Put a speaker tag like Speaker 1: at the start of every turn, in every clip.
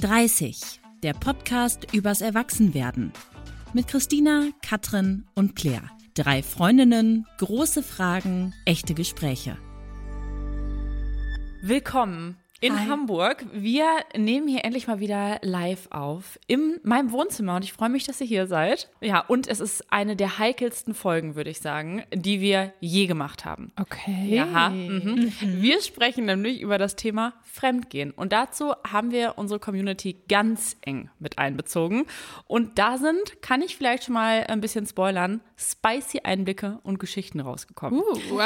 Speaker 1: 30, der Podcast übers Erwachsenwerden. Mit Christina, Katrin und Claire. Drei Freundinnen, große Fragen, echte Gespräche.
Speaker 2: Willkommen in
Speaker 3: Hi.
Speaker 2: Hamburg. Wir nehmen hier endlich mal wieder live auf in meinem Wohnzimmer und ich freue mich, dass ihr hier seid. Ja, und es ist eine der heikelsten Folgen, würde ich sagen, die wir je gemacht haben.
Speaker 3: Okay.
Speaker 2: Ja, mhm. wir sprechen nämlich über das Thema Fremdgehen und dazu haben wir unsere Community ganz eng mit einbezogen und da sind, kann ich vielleicht schon mal ein bisschen spoilern, spicy Einblicke und Geschichten rausgekommen.
Speaker 3: Uh,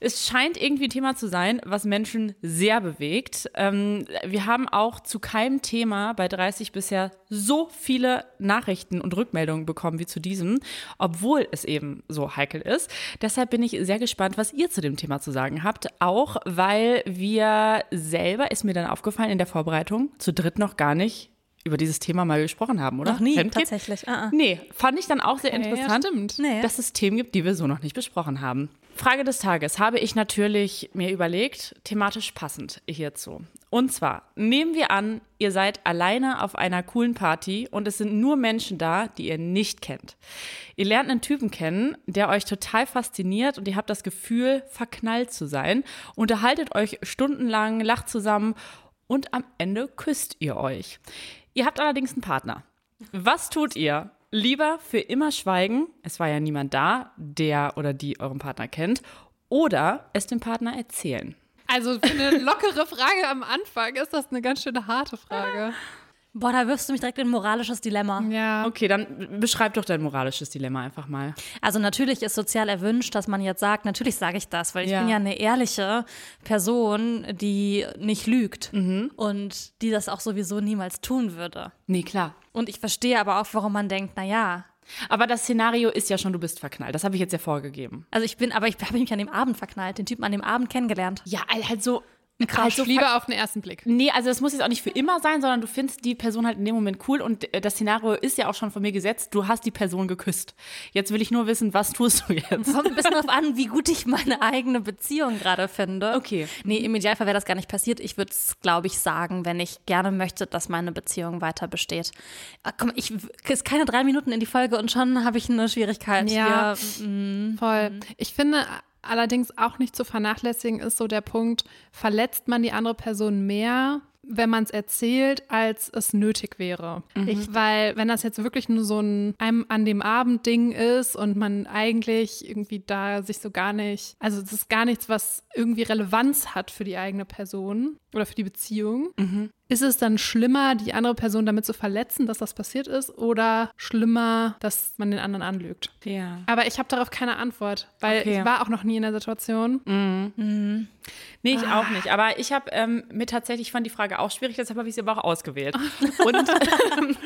Speaker 2: Es scheint irgendwie ein Thema zu sein, was Menschen sehr bewegt. Ähm, wir haben auch zu keinem Thema bei 30 bisher so viele Nachrichten und Rückmeldungen bekommen wie zu diesem, obwohl es eben so heikel ist. Deshalb bin ich sehr gespannt, was ihr zu dem Thema zu sagen habt. Auch weil wir selber, ist mir dann aufgefallen in der Vorbereitung, zu dritt noch gar nicht über dieses Thema mal gesprochen haben, oder?
Speaker 3: Noch nie,
Speaker 2: Fremdgehen?
Speaker 3: tatsächlich. Ah, ah.
Speaker 2: Nee, fand ich dann auch sehr
Speaker 3: ja,
Speaker 2: interessant,
Speaker 3: stimmt. Nee.
Speaker 2: dass es Themen gibt, die wir so noch nicht besprochen haben. Frage des Tages habe ich natürlich mir überlegt, thematisch passend hierzu. Und zwar nehmen wir an, ihr seid alleine auf einer coolen Party und es sind nur Menschen da, die ihr nicht kennt. Ihr lernt einen Typen kennen, der euch total fasziniert und ihr habt das Gefühl, verknallt zu sein, unterhaltet euch stundenlang, lacht zusammen und am Ende küsst ihr euch. Ihr habt allerdings einen Partner. Was tut ihr? Lieber für immer schweigen, es war ja niemand da, der oder die euren Partner kennt, oder es dem Partner erzählen.
Speaker 3: Also für eine lockere Frage am Anfang ist das eine ganz schöne harte Frage.
Speaker 4: Boah, da wirfst du mich direkt in ein moralisches Dilemma.
Speaker 3: Ja.
Speaker 2: Okay, dann beschreib doch dein moralisches Dilemma einfach mal.
Speaker 4: Also natürlich ist sozial erwünscht, dass man jetzt sagt, natürlich sage ich das, weil ich
Speaker 2: Ja.
Speaker 4: bin ja eine ehrliche Person, die nicht lügt und die das auch sowieso niemals tun würde.
Speaker 2: Nee, klar.
Speaker 4: Und ich verstehe aber auch, warum man denkt, na ja,
Speaker 2: Aber das Szenario ist ja schon, du bist verknallt. Das habe ich jetzt ja vorgegeben.
Speaker 4: also ich bin, aber ich habe mich an dem Abend verknallt, den Typen an dem Abend kennengelernt.
Speaker 2: Ja, halt so.
Speaker 3: Halt
Speaker 2: so
Speaker 3: Liebe auf den ersten Blick.
Speaker 2: Nee, also das muss jetzt auch nicht für immer sein, sondern du findest die Person halt in dem Moment cool und äh, das Szenario ist ja auch schon von mir gesetzt. Du hast die Person geküsst. Jetzt will ich nur wissen, was tust du jetzt?
Speaker 4: Kommt ein bisschen darauf an, wie gut ich meine eigene Beziehung gerade finde.
Speaker 2: Okay.
Speaker 4: Nee, im Idealfall wäre das gar nicht passiert. Ich würde es, glaube ich, sagen, wenn ich gerne möchte, dass meine Beziehung weiter besteht. Ah, komm, ich ist keine drei Minuten in die Folge und schon habe ich eine Schwierigkeit.
Speaker 3: Ja.
Speaker 4: Wir, mm,
Speaker 3: Voll. Ich finde allerdings auch nicht zu vernachlässigen ist so der Punkt, verletzt man die andere Person mehr, wenn man es erzählt, als es nötig wäre. Ich, weil wenn das jetzt wirklich nur so ein einem an dem Abend Ding ist und man eigentlich irgendwie da sich so gar nicht, also es ist gar nichts, was irgendwie Relevanz hat für die eigene Person oder für die Beziehung. Ist es dann schlimmer, die andere Person damit zu verletzen, dass das passiert ist, oder schlimmer, dass man den anderen anlügt?
Speaker 2: Ja.
Speaker 3: Aber ich habe darauf keine Antwort, weil
Speaker 2: Okay.
Speaker 3: ich war auch noch nie in der Situation.
Speaker 2: Nee, ich auch nicht. Aber ich habe ähm, mir tatsächlich, ich fand die Frage auch schwierig, deshalb habe ich sie aber auch ausgewählt. Und ähm,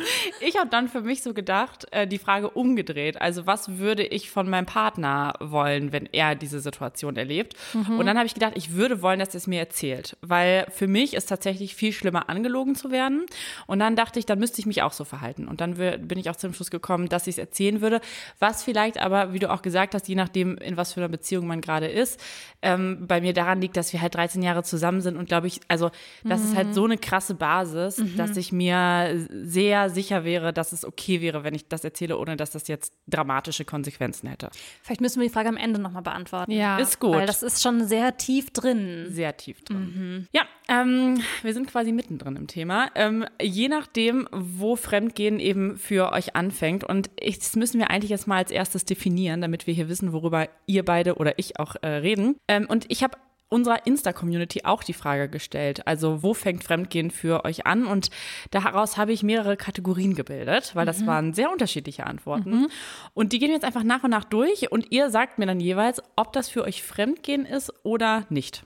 Speaker 2: ich habe dann für mich so gedacht, äh, die Frage umgedreht. Also was würde ich von meinem Partner wollen, wenn er diese Situation erlebt? Und dann habe ich gedacht, ich würde wollen, dass er es mir erzählt. Weil für mich ist tatsächlich viel schlimmer, angelogen zu werden. Und dann dachte ich, dann müsste ich mich auch so verhalten. Und dann bin ich auch zum Schluss gekommen, dass ich es erzählen würde. Was vielleicht aber, wie du auch gesagt hast, je nachdem, in was für einer Beziehung man gerade ist, ähm, bei mir daran liegt, dass wir halt 13 Jahre zusammen sind und glaube ich, also das ist halt so eine krasse Basis, dass ich mir sehr sicher wäre, dass es okay wäre, wenn ich das erzähle, ohne dass das jetzt dramatische Konsequenzen hätte.
Speaker 4: vielleicht müssen wir die Frage am Ende nochmal beantworten.
Speaker 3: Ja.
Speaker 2: Ist gut.
Speaker 4: Weil das ist schon sehr tief drin.
Speaker 2: sehr tief drin. Ja, ähm, wir sind quasi mittendrin im Thema. Ähm, je nachdem, wo Fremdgehen eben für euch anfängt. Und ich, das müssen wir eigentlich jetzt mal als erstes definieren, damit wir hier wissen, worüber ihr beide oder ich auch äh, reden. Ähm, und ich habe unserer Insta-Community auch die Frage gestellt. Also, wo fängt Fremdgehen für euch an? Und daraus habe ich mehrere Kategorien gebildet, weil das waren sehr unterschiedliche Antworten. Und die gehen wir jetzt einfach nach und nach durch und ihr sagt mir dann jeweils, ob das für euch Fremdgehen ist oder nicht.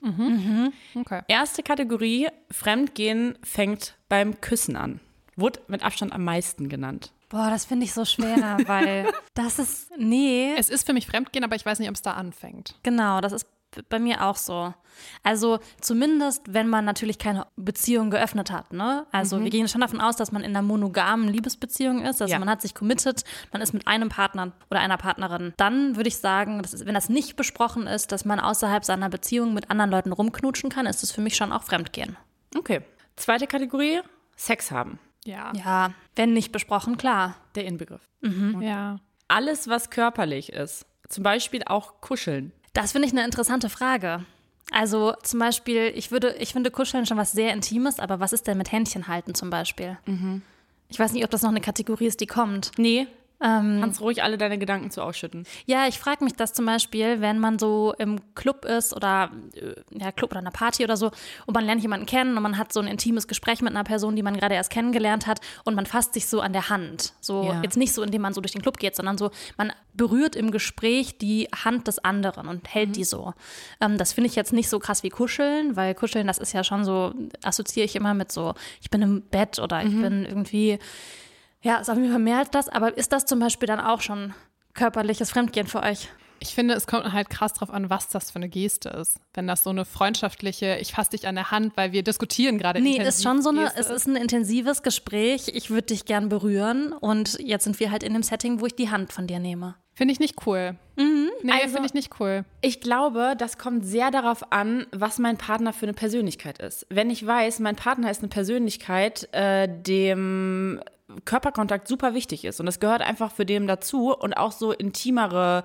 Speaker 3: Okay.
Speaker 2: Erste Kategorie, Fremdgehen fängt beim Küssen an. Wurde mit Abstand am meisten genannt.
Speaker 4: Boah, das finde ich so schwer, weil das ist, nee,
Speaker 3: Es ist für mich Fremdgehen, aber ich weiß nicht, ob es da anfängt.
Speaker 4: genau, das ist bei mir auch so. Also zumindest, wenn man natürlich keine Beziehung geöffnet hat. Ne? Also wir gehen schon davon aus, dass man in einer monogamen Liebesbeziehung ist. Also
Speaker 2: Ja.
Speaker 4: man hat sich committed, man ist mit einem Partner oder einer Partnerin. Dann würde ich sagen, das ist, wenn das nicht besprochen ist, dass man außerhalb seiner Beziehung mit anderen Leuten rumknutschen kann, ist das für mich schon auch Fremdgehen.
Speaker 2: Okay. Zweite Kategorie, Sex haben.
Speaker 3: Ja.
Speaker 4: Ja, wenn nicht besprochen, klar.
Speaker 2: Der Inbegriff.
Speaker 3: Ja.
Speaker 2: Alles, was körperlich ist, zum Beispiel auch Kuscheln.
Speaker 4: Das finde ich eine interessante Frage. Also zum Beispiel, ich würde, ich finde Kuscheln schon was sehr Intimes, aber was ist denn mit Händchen halten zum Beispiel? Ich weiß nicht, ob das noch eine Kategorie ist, die kommt.
Speaker 2: Nee,
Speaker 4: Ähm,
Speaker 2: kannst ruhig alle deine Gedanken zu ausschütten.
Speaker 4: Ja, ich frage mich das zum Beispiel, wenn man so im Club ist oder äh, ja, Club oder einer Party oder so und man lernt jemanden kennen und man hat so ein intimes Gespräch mit einer Person, die man gerade erst kennengelernt hat und man fasst sich so an der Hand. So
Speaker 2: Ja.
Speaker 4: jetzt nicht so, indem man so durch den Club geht, sondern so, man berührt im Gespräch die Hand des anderen und hält die so. Ähm, das finde ich jetzt nicht so krass wie Kuscheln, weil Kuscheln, das ist ja schon so, assoziiere ich immer mit so, ich bin im Bett oder ich bin irgendwie ja, ist auf jeden Fall mehr als das, aber ist das zum Beispiel dann auch schon körperliches Fremdgehen für euch?
Speaker 3: Ich finde, es kommt halt krass drauf an, was das für eine Geste ist. Wenn das so eine freundschaftliche, ich fasse dich an der Hand, weil wir diskutieren gerade.
Speaker 4: Nee, ist schon so eine,
Speaker 3: Geste
Speaker 4: es ist ein intensives Gespräch. Ich würde dich gern berühren und jetzt sind wir halt in dem Setting, wo ich die Hand von dir nehme.
Speaker 3: Finde ich nicht cool. Nee,
Speaker 2: Also-
Speaker 3: finde ich nicht cool.
Speaker 2: Ich glaube, das kommt sehr darauf an, was mein Partner für eine Persönlichkeit ist. Wenn ich weiß, mein Partner ist eine Persönlichkeit, äh, dem Körperkontakt super wichtig ist und das gehört einfach für dem dazu und auch so intimere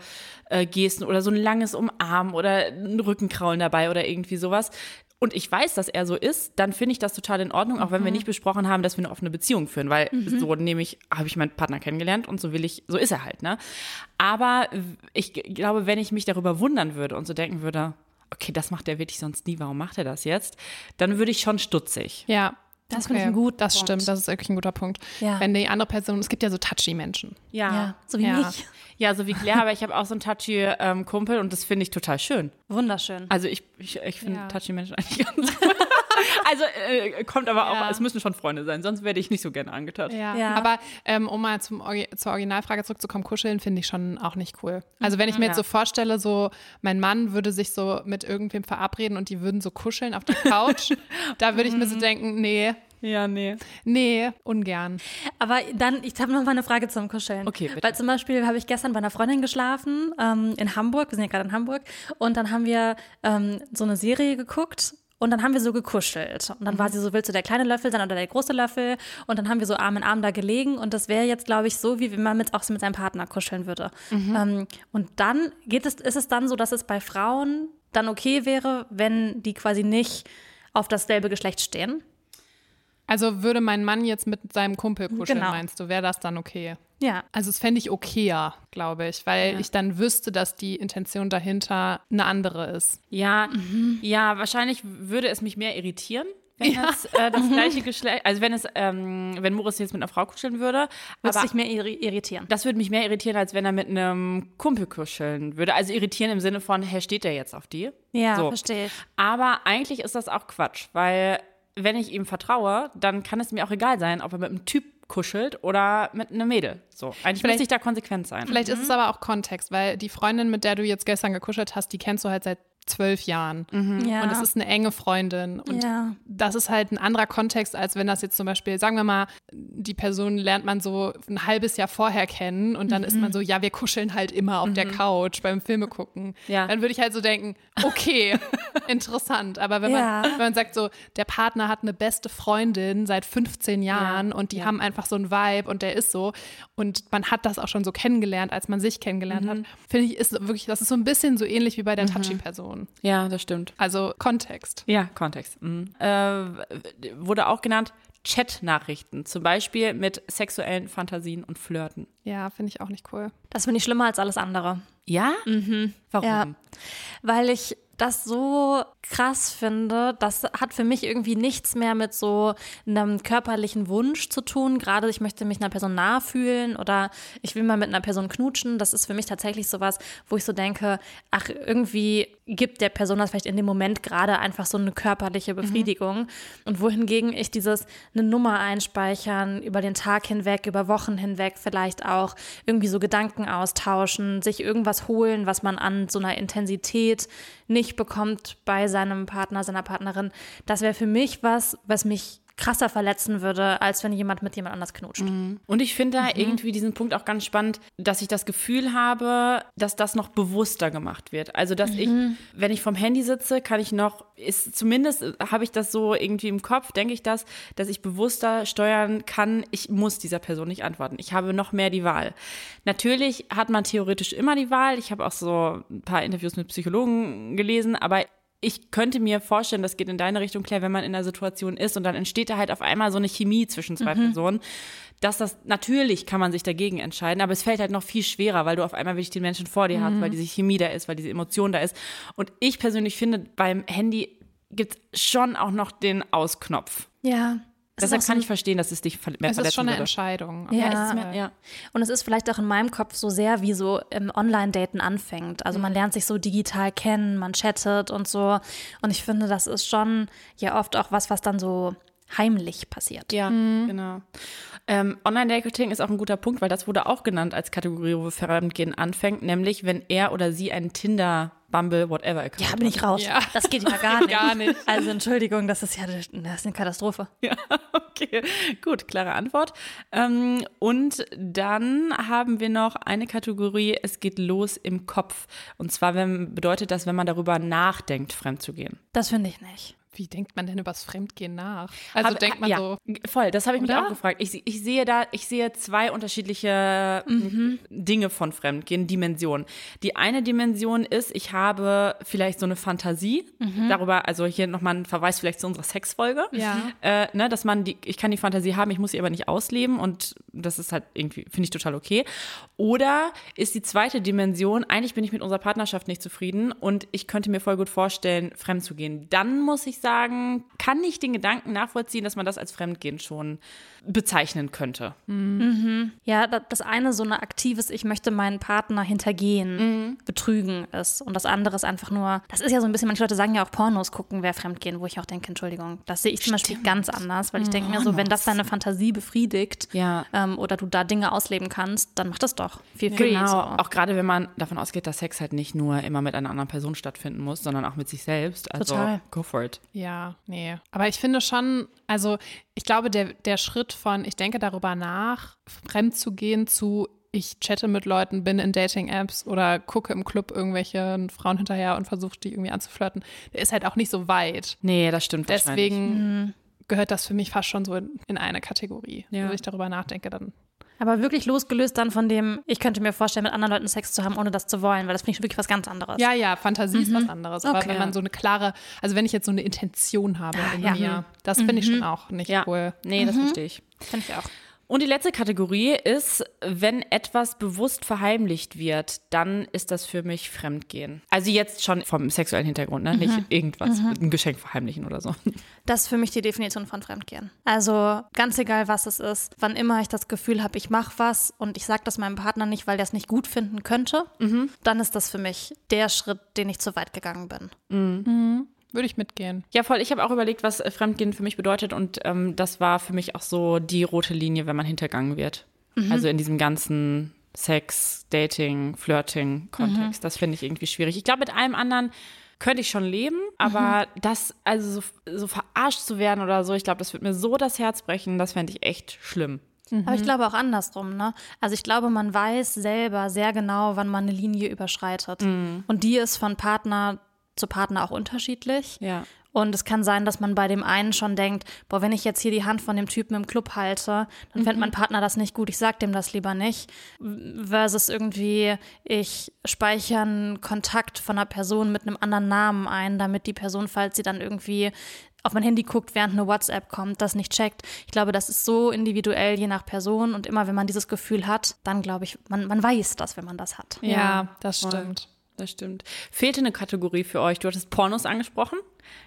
Speaker 2: äh, Gesten oder so ein langes Umarmen oder ein Rückenkraulen dabei oder irgendwie sowas. Und ich weiß, dass er so ist, dann finde ich das total in Ordnung, auch wenn wir nicht besprochen haben, dass wir eine offene Beziehung führen, weil so nämlich habe ich meinen Partner kennengelernt und so will ich, so ist er halt, ne? Aber ich glaube, wenn ich mich darüber wundern würde und so denken würde, okay, das macht er wirklich sonst nie, warum macht er das jetzt? Dann würde ich schon stutzig.
Speaker 3: Ja.
Speaker 4: Das finde ich einen guten
Speaker 3: Das
Speaker 4: Punkt.
Speaker 3: stimmt, das ist wirklich ein guter Punkt.
Speaker 4: Ja.
Speaker 3: Wenn die andere Person, es gibt ja so touchy Menschen.
Speaker 4: Ja, so wie
Speaker 3: Ja.
Speaker 4: mich.
Speaker 2: Ja, so wie Claire, aber ich habe auch so einen touchy ähm, Kumpel und das finde ich total schön.
Speaker 4: Wunderschön.
Speaker 2: Also ich, ich, ich finde
Speaker 3: Ja.
Speaker 2: touchy Menschen eigentlich ganz. Also äh, kommt aber auch,
Speaker 3: Ja.
Speaker 2: es müssen schon Freunde sein, sonst werde ich nicht so gerne angetatzt.
Speaker 3: Ja.
Speaker 4: Ja.
Speaker 3: Aber ähm, um mal zum, Orgi- zur Originalfrage zurückzukommen, kuscheln finde ich schon auch nicht cool. Also wenn ich mir jetzt so vorstelle, so mein Mann würde sich so mit irgendwem verabreden und die würden so kuscheln auf der Couch, da würde ich mir so denken, nee,
Speaker 2: Ja, nee.
Speaker 3: nee, ungern.
Speaker 4: Aber dann, ich habe noch mal eine Frage zum Kuscheln.
Speaker 2: Okay, bitte.
Speaker 4: Weil zum Beispiel habe ich gestern bei einer Freundin geschlafen ähm, in Hamburg. Wir sind ja gerade in Hamburg. Und dann haben wir ähm, so eine Serie geguckt. Und dann haben wir so gekuschelt. Und dann war sie so, willst du der kleine Löffel sein oder der große Löffel? Und dann haben wir so Arm in Arm da gelegen. Und das wäre jetzt, glaube ich, so, wie wenn man mit, auch so mit seinem Partner kuscheln würde. Ähm, und dann geht es, ist es dann so, dass es bei Frauen dann okay wäre, wenn die quasi nicht auf dasselbe Geschlecht stehen.
Speaker 3: Also würde mein Mann jetzt mit seinem Kumpel kuscheln,
Speaker 4: Genau.
Speaker 3: meinst du, wäre das dann okay?
Speaker 4: Ja.
Speaker 3: Also es fände ich okayer, glaube ich, weil ich dann wüsste, dass die Intention dahinter eine andere ist.
Speaker 2: Ja, ja, wahrscheinlich würde es mich mehr irritieren, wenn das äh, das gleiche Geschlecht, also wenn es, ähm, wenn Moritz jetzt mit einer Frau kuscheln würde.
Speaker 4: Würde dich mehr irri- irritieren.
Speaker 2: das würde mich mehr irritieren, als wenn er mit einem Kumpel kuscheln würde. Also irritieren im Sinne von, hä, steht der jetzt auf die?
Speaker 4: Ja,
Speaker 2: So.
Speaker 4: verstehe ich.
Speaker 2: Aber eigentlich ist das auch Quatsch, weil wenn ich ihm vertraue, dann kann es mir auch egal sein, ob er mit einem Typ kuschelt oder mit einem Mädel. So, eigentlich
Speaker 3: Vielleicht-
Speaker 2: müsste ich da konsequent sein.
Speaker 3: Vielleicht ist es aber auch Kontext, weil die Freundin, mit der du jetzt gestern gekuschelt hast, die kennst du halt seit zwölf Jahren.
Speaker 4: Ja.
Speaker 3: Und es ist eine enge Freundin. Und
Speaker 4: Ja.
Speaker 3: das ist halt ein anderer Kontext, als wenn das jetzt zum Beispiel, sagen wir mal, die Person lernt man so ein halbes Jahr vorher kennen und dann ist man so, ja, wir kuscheln halt immer auf der Couch beim Filme gucken.
Speaker 2: Ja.
Speaker 3: Dann würde ich halt so denken, okay, interessant. Aber wenn,
Speaker 4: Ja.
Speaker 3: man, wenn man sagt so, der Partner hat eine beste Freundin seit 15 Jahren und die haben einfach so einen Vibe und der ist so und man hat das auch schon so kennengelernt, als man sich kennengelernt hat, finde ich, ist wirklich, das ist so ein bisschen so ähnlich wie bei der Touchy-Person.
Speaker 2: Ja, das stimmt.
Speaker 3: Also Kontext.
Speaker 2: Ja, Kontext. Mhm. Äh, wurde auch genannt Chat-Nachrichten, zum Beispiel mit sexuellen Fantasien und Flirten.
Speaker 3: Ja, finde ich auch nicht cool.
Speaker 4: Das finde ich schlimmer als alles andere.
Speaker 2: Ja? Warum?
Speaker 4: Ja. Weil ich das so krass finde, das hat für mich irgendwie nichts mehr mit so einem körperlichen Wunsch zu tun. Gerade ich möchte mich einer Person nahe fühlen oder ich will mal mit einer Person knutschen. Das ist für mich tatsächlich sowas, wo ich so denke, ach, irgendwie gibt der Person das vielleicht in dem Moment gerade einfach so eine körperliche Befriedigung. Und wohingegen ich dieses eine Nummer einspeichern über den Tag hinweg, über Wochen hinweg vielleicht auch irgendwie so Gedanken austauschen, sich irgendwas holen, was man an so einer Intensität nicht bekommt bei seinem Partner, seiner Partnerin. Das wäre für mich was, was mich krasser verletzen würde, als wenn jemand mit jemand anders knutscht.
Speaker 2: Und ich finde da irgendwie diesen Punkt auch ganz spannend, dass ich das Gefühl habe, dass das noch bewusster gemacht wird. Also, dass ich, wenn ich vom Handy sitze, kann ich noch, ist zumindest habe ich das so irgendwie im Kopf, denke ich das, dass ich bewusster steuern kann, ich muss dieser Person nicht antworten. Ich habe noch mehr die Wahl. Natürlich hat man theoretisch immer die Wahl. Ich habe auch so ein paar Interviews mit Psychologen gelesen, aber ich könnte mir vorstellen, das geht in deine Richtung, Claire, wenn man in einer Situation ist und dann entsteht da halt auf einmal so eine Chemie zwischen zwei Personen, dass das, natürlich kann man sich dagegen entscheiden, aber es fällt halt noch viel schwerer, weil du auf einmal wirklich den Menschen vor dir hast, weil diese Chemie da ist, weil diese Emotion da ist. Und ich persönlich finde, beim Handy gibt es schon auch noch den Ausknopf.
Speaker 4: Ja. Es ist
Speaker 2: Deshalb
Speaker 4: so
Speaker 2: kann
Speaker 4: ein-
Speaker 2: ich verstehen, dass es dich mehr
Speaker 3: Es ist
Speaker 2: verletzen
Speaker 3: schon eine
Speaker 2: würde.
Speaker 3: Entscheidung.
Speaker 4: Ja.
Speaker 2: Ist mehr, ja.
Speaker 4: Und es ist vielleicht auch in meinem Kopf so sehr, wie so im Online-Daten anfängt. Also man lernt sich so digital kennen, man chattet und so. Und ich finde, das ist schon ja oft auch was, was dann so heimlich passiert.
Speaker 2: Ja, genau. Ähm, Online-Dating ist auch ein guter Punkt, weil das wurde auch genannt als Kategorie, wo Fremdgehen anfängt, nämlich wenn er oder sie einen Tinder, Bumble, whatever Account
Speaker 4: Ja, bin ich raus.
Speaker 3: Ja.
Speaker 4: Das geht ja gar nicht.
Speaker 3: Gar nicht.
Speaker 4: Also Entschuldigung, das ist ja das ist eine Katastrophe.
Speaker 2: Ja, okay, gut, klare Antwort. Ähm, und dann haben wir noch eine Kategorie, es geht los im Kopf. Und zwar wenn, bedeutet das, wenn man darüber nachdenkt, fremd zu gehen.
Speaker 4: Das finde ich nicht.
Speaker 3: Wie denkt man denn übers Fremdgehen nach? Also
Speaker 2: Hab-
Speaker 3: denkt man
Speaker 2: ja,
Speaker 3: so,
Speaker 2: Voll, das habe ich mich
Speaker 3: Oder?
Speaker 2: auch gefragt. Ich, ich sehe da, ich sehe zwei unterschiedliche
Speaker 3: Mhm.
Speaker 2: Dinge von Fremdgehen, Dimensionen. Die eine Dimension ist, ich habe vielleicht so eine Fantasie darüber, also hier nochmal ein Verweis vielleicht zu unserer Sexfolge.
Speaker 3: Mhm. Ja.
Speaker 2: Äh, ne, dass man die, ich kann die Fantasie haben, ich muss sie aber nicht ausleben und das ist halt irgendwie, finde ich total okay. Oder ist die zweite Dimension, eigentlich bin ich mit unserer Partnerschaft nicht zufrieden und ich könnte mir voll gut vorstellen, fremd zu gehen. Dann muss ich sagen, kann ich den Gedanken nachvollziehen, dass man das als Fremdgehen schon bezeichnen könnte.
Speaker 4: Ja, da- das eine so ein aktives, ich möchte meinen Partner hintergehen,
Speaker 2: Mhm.
Speaker 4: betrügen ist. Und das andere ist einfach nur, das ist ja so ein bisschen, manche Leute sagen ja auch Pornos gucken, wer fremdgehen, wo ich auch denke, Entschuldigung, das sehe ich zum Beispiel ganz anders, weil ich denke mir so, wenn das deine Fantasie befriedigt
Speaker 2: Ja.
Speaker 4: ähm, oder du da Dinge ausleben kannst, dann mach das doch. Feel free.
Speaker 2: Genau,
Speaker 4: So.
Speaker 2: auch gerade wenn man davon ausgeht, dass Sex halt nicht nur immer mit einer anderen Person stattfinden muss, sondern auch mit sich selbst. Also
Speaker 4: Total.
Speaker 2: go for it.
Speaker 3: Ja, nee. Aber ich finde schon, also ich glaube, der, der Schritt von, ich denke darüber nach, fremd zu gehen zu, ich chatte mit Leuten, bin in Dating-Apps oder gucke im Club irgendwelche Frauen hinterher und versuche die irgendwie anzuflirten, der ist halt auch nicht so weit.
Speaker 2: Nee, das stimmt.
Speaker 3: Deswegen gehört das für mich fast schon so in, in eine Kategorie.
Speaker 2: Ja.
Speaker 3: Wenn ich darüber nachdenke, dann.
Speaker 4: Aber wirklich losgelöst dann von dem, ich könnte mir vorstellen, mit anderen Leuten Sex zu haben, ohne das zu wollen, weil das finde ich wirklich was ganz anderes.
Speaker 3: Ja, ja, Fantasie ist was anderes. Aber
Speaker 4: Okay.
Speaker 3: wenn man so eine klare, also wenn ich jetzt so eine Intention habe in
Speaker 4: ja.
Speaker 3: mir, das finde ich schon auch nicht
Speaker 2: Ja,
Speaker 3: cool.
Speaker 2: nee, das verstehe ich.
Speaker 4: Finde ich auch.
Speaker 2: Und die letzte Kategorie ist, wenn etwas bewusst verheimlicht wird, dann ist das für mich Fremdgehen. Also jetzt schon vom sexuellen Hintergrund, ne? nicht irgendwas, ein Geschenk verheimlichen oder so.
Speaker 4: Das ist für mich die Definition von Fremdgehen. Also ganz egal, was es ist, wann immer ich das Gefühl habe, ich mache was und ich sage das meinem Partner nicht, weil der es nicht gut finden könnte, dann ist das für mich der Schritt, den ich zu weit gegangen bin.
Speaker 3: Würde ich mitgehen.
Speaker 2: Ja, voll. Ich habe auch überlegt, was äh, Fremdgehen für mich bedeutet und ähm, das war für mich auch so die rote Linie, wenn man hintergangen wird. Also in diesem ganzen Sex, Dating, Flirting-Kontext. Das finde ich irgendwie schwierig. Ich glaube, mit allem anderen könnte ich schon leben, aber das, also so, so verarscht zu werden oder so, ich glaube, das wird mir so das Herz brechen, das fände ich echt schlimm.
Speaker 4: Aber ich glaube auch andersrum, ne? Also ich glaube, man weiß selber sehr genau, wann man eine Linie überschreitet. Und die ist von Partner zu Partner auch unterschiedlich.
Speaker 2: Ja.
Speaker 4: Und es kann sein, dass man bei dem einen schon denkt, boah, wenn ich jetzt hier die Hand von dem Typen im Club halte, dann fände mein Partner das nicht gut, ich sag dem das lieber nicht. Versus irgendwie, ich speichere einen Kontakt von einer Person mit einem anderen Namen ein, damit die Person, falls sie dann irgendwie auf mein Handy guckt, während eine WhatsApp kommt, das nicht checkt. Ich glaube, das ist so individuell, je nach Person. Und immer, wenn man dieses Gefühl hat, dann glaube ich, man, man weiß das, wenn man das hat.
Speaker 3: Ja, das
Speaker 2: voll.
Speaker 3: stimmt.
Speaker 2: Das stimmt. Fehlte eine Kategorie für euch? Du hattest Pornos angesprochen.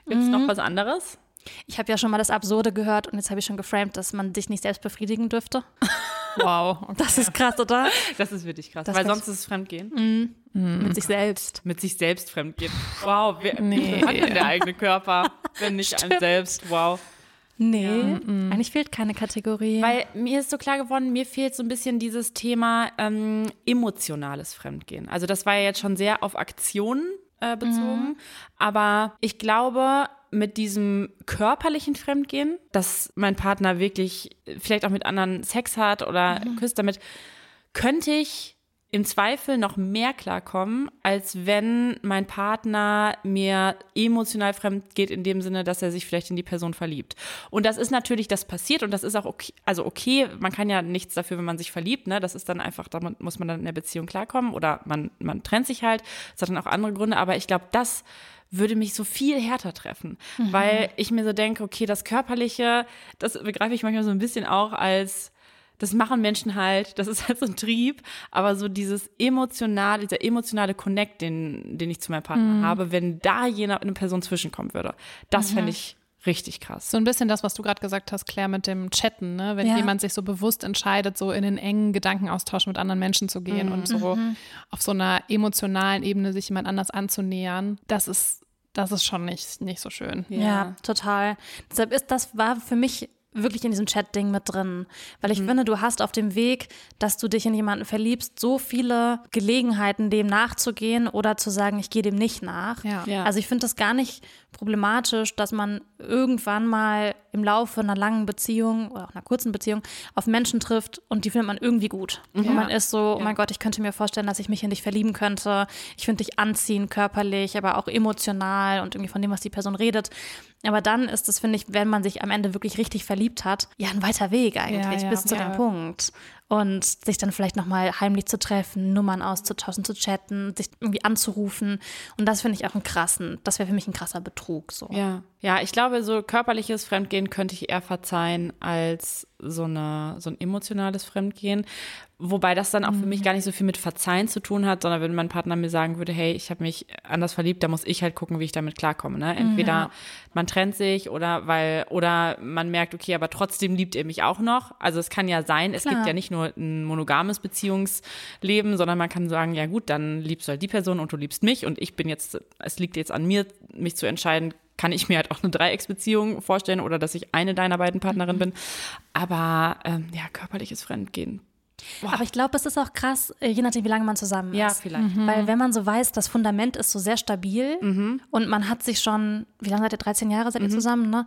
Speaker 2: Gibt es noch was anderes?
Speaker 4: Ich habe ja schon mal das Absurde gehört und jetzt habe ich schon geframed, dass man sich nicht selbst befriedigen dürfte.
Speaker 3: Wow. Okay.
Speaker 4: Das ist krass, oder?
Speaker 2: Das ist wirklich krass,
Speaker 4: Das
Speaker 2: weil sonst ist es Fremdgehen.
Speaker 4: Mit sich selbst.
Speaker 2: Mit sich selbst fremdgehen. Wow, wer
Speaker 3: Nee.
Speaker 2: hat denn der eigene Körper, wenn nicht ein selbst? Wow.
Speaker 4: Nee, eigentlich fehlt keine Kategorie.
Speaker 2: Weil mir ist so klar geworden, mir fehlt so ein bisschen dieses Thema ähm, emotionales Fremdgehen. Also das war ja jetzt schon sehr auf Aktionen äh, bezogen. Mhm. Aber ich glaube, mit diesem körperlichen Fremdgehen, dass mein Partner wirklich vielleicht auch mit anderen Sex hat oder mhm. küsst damit, könnte ich im Zweifel noch mehr klarkommen, als wenn mein Partner mir emotional fremd geht, in dem Sinne, dass er sich vielleicht in die Person verliebt. Und das ist natürlich, das passiert und das ist auch okay, also okay, man kann ja nichts dafür, wenn man sich verliebt, ne? Das ist dann einfach, da muss man dann in der Beziehung klarkommen oder man, man trennt sich halt. Das hat dann auch andere Gründe, aber ich glaube, das würde mich so viel härter treffen, mhm. weil ich mir so denke, okay, das Körperliche, das begreife ich manchmal so ein bisschen auch als das machen Menschen halt, das ist halt so ein Trieb, aber so dieses emotionale, dieser emotionale Connect, den, den ich zu meinem Partner mhm. habe, wenn da jene, eine Person zwischenkommen würde, das mhm. fände ich richtig krass.
Speaker 3: So ein bisschen das, was du gerade gesagt hast, Claire, mit dem Chatten, ne? Wenn ja. jemand sich so bewusst entscheidet, so in den engen Gedankenaustausch mit anderen Menschen zu gehen mhm. und so mhm. auf so einer emotionalen Ebene sich jemand anders anzunähern, das ist das ist schon nicht, nicht so schön.
Speaker 4: Ja. ja, total. Deshalb ist das war für mich wirklich in diesem Chat-Ding mit drin. Weil ich mhm. finde, du hast auf dem Weg, dass du dich in jemanden verliebst, so viele Gelegenheiten, dem nachzugehen oder zu sagen, ich gehe dem nicht nach. Ja. Ja. Also ich finde das gar nicht problematisch, dass man irgendwann mal im Laufe einer langen Beziehung oder auch einer kurzen Beziehung auf Menschen trifft und die findet man irgendwie gut. Ja. Und man ist so, oh mein Gott, ich könnte mir vorstellen, dass ich mich in dich verlieben könnte. Ich finde dich anziehend körperlich, aber auch emotional und irgendwie von dem, was die Person redet. Aber dann ist es, finde ich, wenn man sich am Ende wirklich richtig verliebt hat, ja ein weiter Weg eigentlich ja, ja, bis zu dem Punkt und sich dann vielleicht nochmal heimlich zu treffen, Nummern auszutauschen, zu chatten, sich irgendwie anzurufen. Und das finde ich auch einen krassen, das wäre für mich ein krasser Betrug. So.
Speaker 2: Ja. Ja, ich glaube, so körperliches Fremdgehen könnte ich eher verzeihen als so, eine, so ein emotionales Fremdgehen. Wobei das dann auch für mich mhm. gar nicht so viel mit Verzeihen zu tun hat, sondern wenn mein Partner mir sagen würde, hey, ich habe mich anders verliebt, da muss ich halt gucken, wie ich damit klarkomme. Ne? Entweder man trennt sich oder weil, oder man merkt, okay, aber trotzdem liebt ihr mich auch noch. Also es kann ja sein, Klar. es gibt ja nicht nur ein monogames Beziehungsleben, sondern man kann sagen, ja gut, dann liebst du halt die Person und du liebst mich und ich bin jetzt, es liegt jetzt an mir, mich zu entscheiden, kann ich mir halt auch eine Dreiecksbeziehung vorstellen oder dass ich eine deiner beiden Partnerinnen mhm. bin. Aber ähm, ja, körperliches Fremdgehen
Speaker 4: Boah. Aber ich glaube, es ist auch krass, äh, je nachdem, wie lange man zusammen ist.
Speaker 2: Ja, vielleicht.
Speaker 4: Mhm. Weil wenn man so weiß, das Fundament ist so sehr stabil mhm. und man hat sich schon, wie lange seid ihr, 13 Jahre seid ihr mhm. zusammen, ne?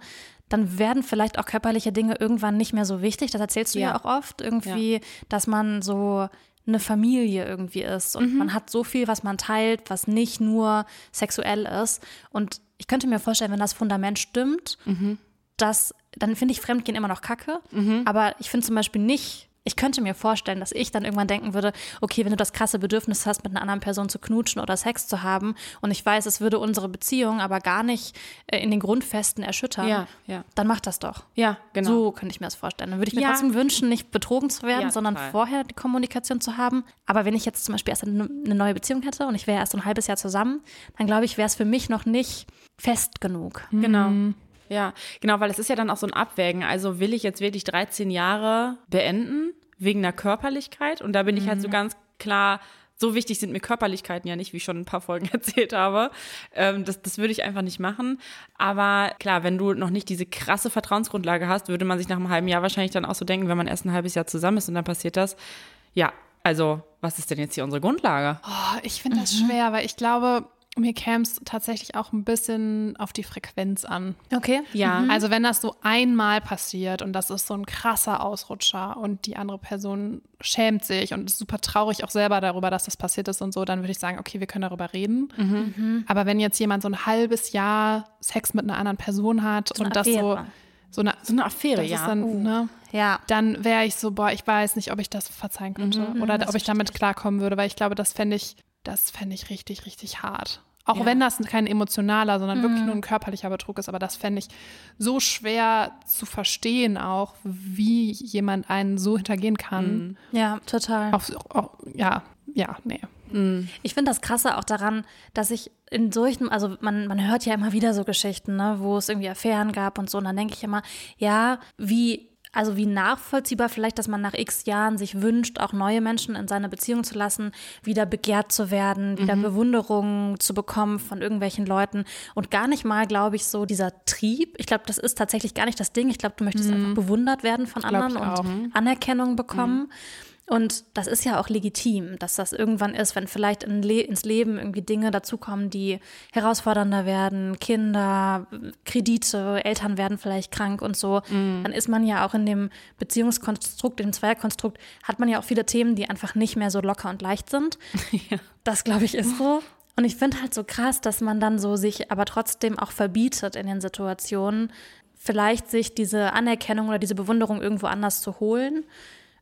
Speaker 4: Dann werden vielleicht auch körperliche Dinge irgendwann nicht mehr so wichtig. Das erzählst du ja, ja auch oft irgendwie, ja. dass man so eine Familie irgendwie ist und mhm. man hat so viel, was man teilt, was nicht nur sexuell ist. Und ich könnte mir vorstellen, wenn das Fundament stimmt, mhm. dass dann finde ich Fremdgehen immer noch kacke. Mhm. Aber ich finde zum Beispiel nicht ich könnte mir vorstellen, dass ich dann irgendwann denken würde, okay, wenn du das krasse Bedürfnis hast, mit einer anderen Person zu knutschen oder Sex zu haben und ich weiß, es würde unsere Beziehung aber gar nicht äh, in den Grundfesten erschüttern, ja, ja. dann mach das doch.
Speaker 2: Ja, genau.
Speaker 4: So könnte ich mir das vorstellen. Dann würde ich mir ja. trotzdem wünschen, nicht betrogen zu werden, ja, sondern vorher die Kommunikation zu haben. Aber wenn ich jetzt zum Beispiel erst eine, eine neue Beziehung hätte und ich wäre erst ein halbes Jahr zusammen, dann glaube ich, wäre es für mich noch nicht fest genug.
Speaker 2: Genau. Mhm. Ja, genau, weil es ist ja dann auch so ein Abwägen. Also will ich jetzt wirklich 13 Jahre beenden wegen der Körperlichkeit? Und da bin ich halt so mhm. ganz klar, so wichtig sind mir Körperlichkeiten ja nicht, wie ich schon ein paar Folgen erzählt habe. Ähm, das, das würde ich einfach nicht machen. Aber klar, wenn du noch nicht diese krasse Vertrauensgrundlage hast, würde man sich nach einem halben Jahr wahrscheinlich dann auch so denken, wenn man erst ein halbes Jahr zusammen ist und dann passiert das. Ja, also was ist denn jetzt hier unsere Grundlage?
Speaker 3: Oh, ich finde das mhm. schwer, weil ich glaube, mir käme es tatsächlich auch ein bisschen auf die Frequenz an.
Speaker 4: Okay.
Speaker 3: Ja. Mhm. Also wenn das so einmal passiert und das ist so ein krasser Ausrutscher und die andere Person schämt sich und ist super traurig auch selber darüber, dass das passiert ist und so, dann würde ich sagen, okay, wir können darüber reden. Mhm. mhm. Aber wenn jetzt jemand so ein halbes Jahr Sex mit einer anderen Person hat so und das so so eine,
Speaker 2: so eine Affäre, ja.
Speaker 3: Dann, uh. ne, ja. Dann wäre ich so, boah, ich weiß nicht, ob ich das verzeihen könnte mhm, oder ob ich damit klarkommen würde, weil ich glaube, das fände ich, das fände ich richtig, richtig hart. Auch ja. wenn das kein emotionaler, sondern mhm. wirklich nur ein körperlicher Betrug ist. Aber das fände ich so schwer zu verstehen auch, wie jemand einen so hintergehen kann.
Speaker 4: Mhm. Ja, total.
Speaker 3: Auf, auf, ja, ja, nee.
Speaker 4: Mhm. Ich finde das Krasse auch daran, dass ich in solchen, also man, man hört ja immer wieder so Geschichten, ne, wo es irgendwie Affären gab und so. Und dann denke ich immer, ja, wie also wie nachvollziehbar vielleicht, dass man nach x Jahren sich wünscht, auch neue Menschen in seine Beziehung zu lassen, wieder begehrt zu werden, wieder mhm. Bewunderung zu bekommen von irgendwelchen Leuten und gar nicht mal, glaube ich, so dieser Trieb. Ich glaube, das ist tatsächlich gar nicht das Ding. Ich glaube, du möchtest mhm. einfach bewundert werden von anderen und Anerkennung bekommen. Mhm. Und das ist ja auch legitim, dass das irgendwann ist, wenn vielleicht in Le ins Leben irgendwie Dinge dazukommen, die herausfordernder werden, Kinder, Kredite, Eltern werden vielleicht krank und so, mm. dann ist man ja auch in dem Beziehungskonstrukt, in dem Zweierkonstrukt, hat man ja auch viele Themen, die einfach nicht mehr so locker und leicht sind. ja. Das, glaube ich, ist so. Und ich finde halt so krass, dass man dann so sich aber trotzdem auch verbietet in den Situationen, vielleicht sich diese Anerkennung oder diese Bewunderung irgendwo anders zu holen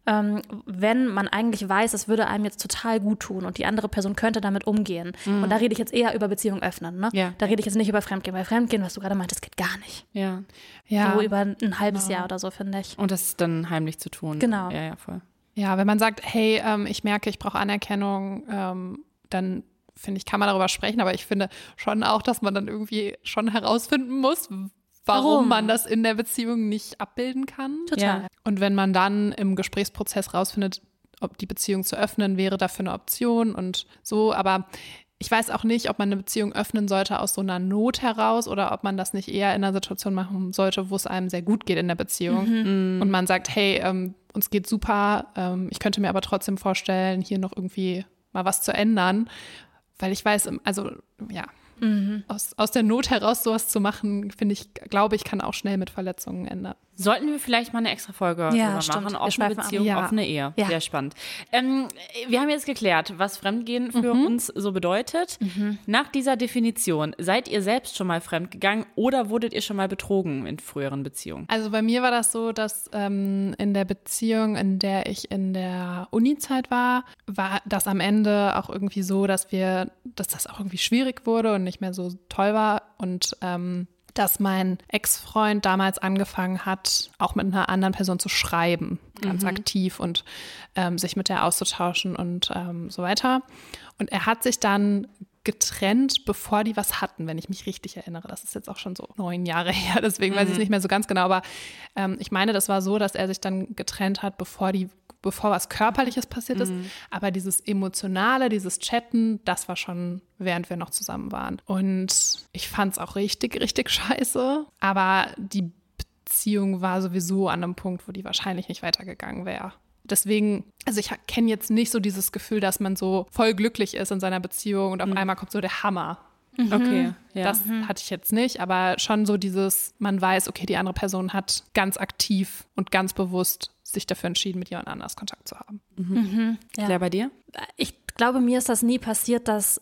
Speaker 4: ähm, wenn man eigentlich weiß, es würde einem jetzt total gut tun und die andere Person könnte damit umgehen. Mhm. Und da rede ich jetzt eher über Beziehung öffnen. Ne? Ja. Da rede ich jetzt nicht über Fremdgehen. Weil Fremdgehen, was du gerade meintest, geht gar nicht.
Speaker 2: Ja.
Speaker 4: ja. So über ein halbes genau. Jahr oder so, finde ich.
Speaker 2: Und das ist dann heimlich zu tun.
Speaker 4: Genau.
Speaker 2: Ja, ja, voll.
Speaker 3: Ja, wenn man sagt, hey, ähm, ich merke, ich brauche Anerkennung, ähm, dann finde ich, kann man darüber sprechen, aber ich finde schon auch, dass man dann irgendwie schon herausfinden muss, warum, warum, man das in der Beziehung nicht abbilden kann.
Speaker 4: Total. Ja.
Speaker 3: Und wenn man dann im Gesprächsprozess rausfindet, ob die Beziehung zu öffnen wäre dafür eine Option und so, aber ich weiß auch nicht, ob man eine Beziehung öffnen sollte aus so einer Not heraus oder ob man das nicht eher in einer Situation machen sollte, wo es einem sehr gut geht in der Beziehung mhm. und man sagt, hey, ähm, uns geht super, ähm, ich könnte mir aber trotzdem vorstellen, hier noch irgendwie mal was zu ändern, weil ich weiß, also ja, Mhm. Aus, aus der Not heraus sowas zu machen, finde ich, glaube ich, kann auch schnell mit Verletzungen ändern.
Speaker 2: Sollten wir vielleicht mal eine extra Folge
Speaker 4: ja,
Speaker 2: machen? Offene Beziehung, ja. offene Ehe. Ja. Sehr spannend. Ähm, wir haben jetzt geklärt, was Fremdgehen für mhm. uns so bedeutet. Mhm. Nach dieser Definition, seid ihr selbst schon mal fremdgegangen oder wurdet ihr schon mal betrogen in früheren Beziehungen?
Speaker 3: Also bei mir war das so, dass ähm, in der Beziehung, in der ich in der Uni-Zeit war, war das am Ende auch irgendwie so, dass wir, dass das auch irgendwie schwierig wurde und nicht mehr so toll war und ähm, dass mein Ex-Freund damals angefangen hat, auch mit einer anderen Person zu schreiben, ganz mhm. aktiv und ähm, sich mit der auszutauschen und ähm, so weiter. Und er hat sich dann getrennt, bevor die was hatten, wenn ich mich richtig erinnere. Das ist jetzt auch schon so neun Jahre her, deswegen mhm. weiß ich es nicht mehr so ganz genau. Aber ähm, ich meine, das war so, dass er sich dann getrennt hat, bevor die bevor was Körperliches passiert ist. Mhm. Aber dieses Emotionale, dieses Chatten, das war schon, während wir noch zusammen waren. Und ich fand es auch richtig, richtig scheiße. Aber die Beziehung war sowieso an einem Punkt, wo die wahrscheinlich nicht weitergegangen wäre. Deswegen, also ich kenne jetzt nicht so dieses Gefühl, dass man so voll glücklich ist in seiner Beziehung und auf mhm. einmal kommt so der Hammer.
Speaker 2: Mhm. Okay, ja.
Speaker 3: Das mhm. hatte ich jetzt nicht, aber schon so dieses, man weiß, okay, die andere Person hat ganz aktiv und ganz bewusst sich dafür entschieden, mit jemand anders Kontakt zu haben.
Speaker 2: Mhm. Mhm, ja. Claire, bei dir?
Speaker 4: Ich glaube, mir ist das nie passiert, dass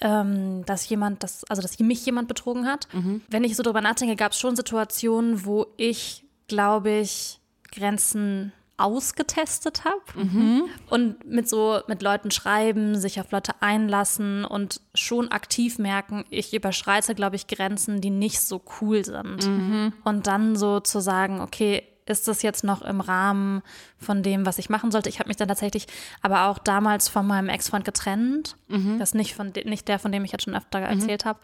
Speaker 4: ähm, dass jemand, das, also dass mich jemand betrogen hat. Mhm. Wenn ich so drüber nachdenke, gab es schon Situationen, wo ich, glaube ich, Grenzen ausgetestet habe mhm. und mit so mit Leuten schreiben, sich auf Leute einlassen und schon aktiv merken, ich überschreite, glaube ich, Grenzen, die nicht so cool sind. Mhm. Und dann so zu sagen, okay, ist das jetzt noch im Rahmen von dem, was ich machen sollte? Ich habe mich dann tatsächlich aber auch damals von meinem Ex-Freund getrennt. Mhm. Das ist nicht, von, nicht der, von dem ich jetzt schon öfter mhm. erzählt habe.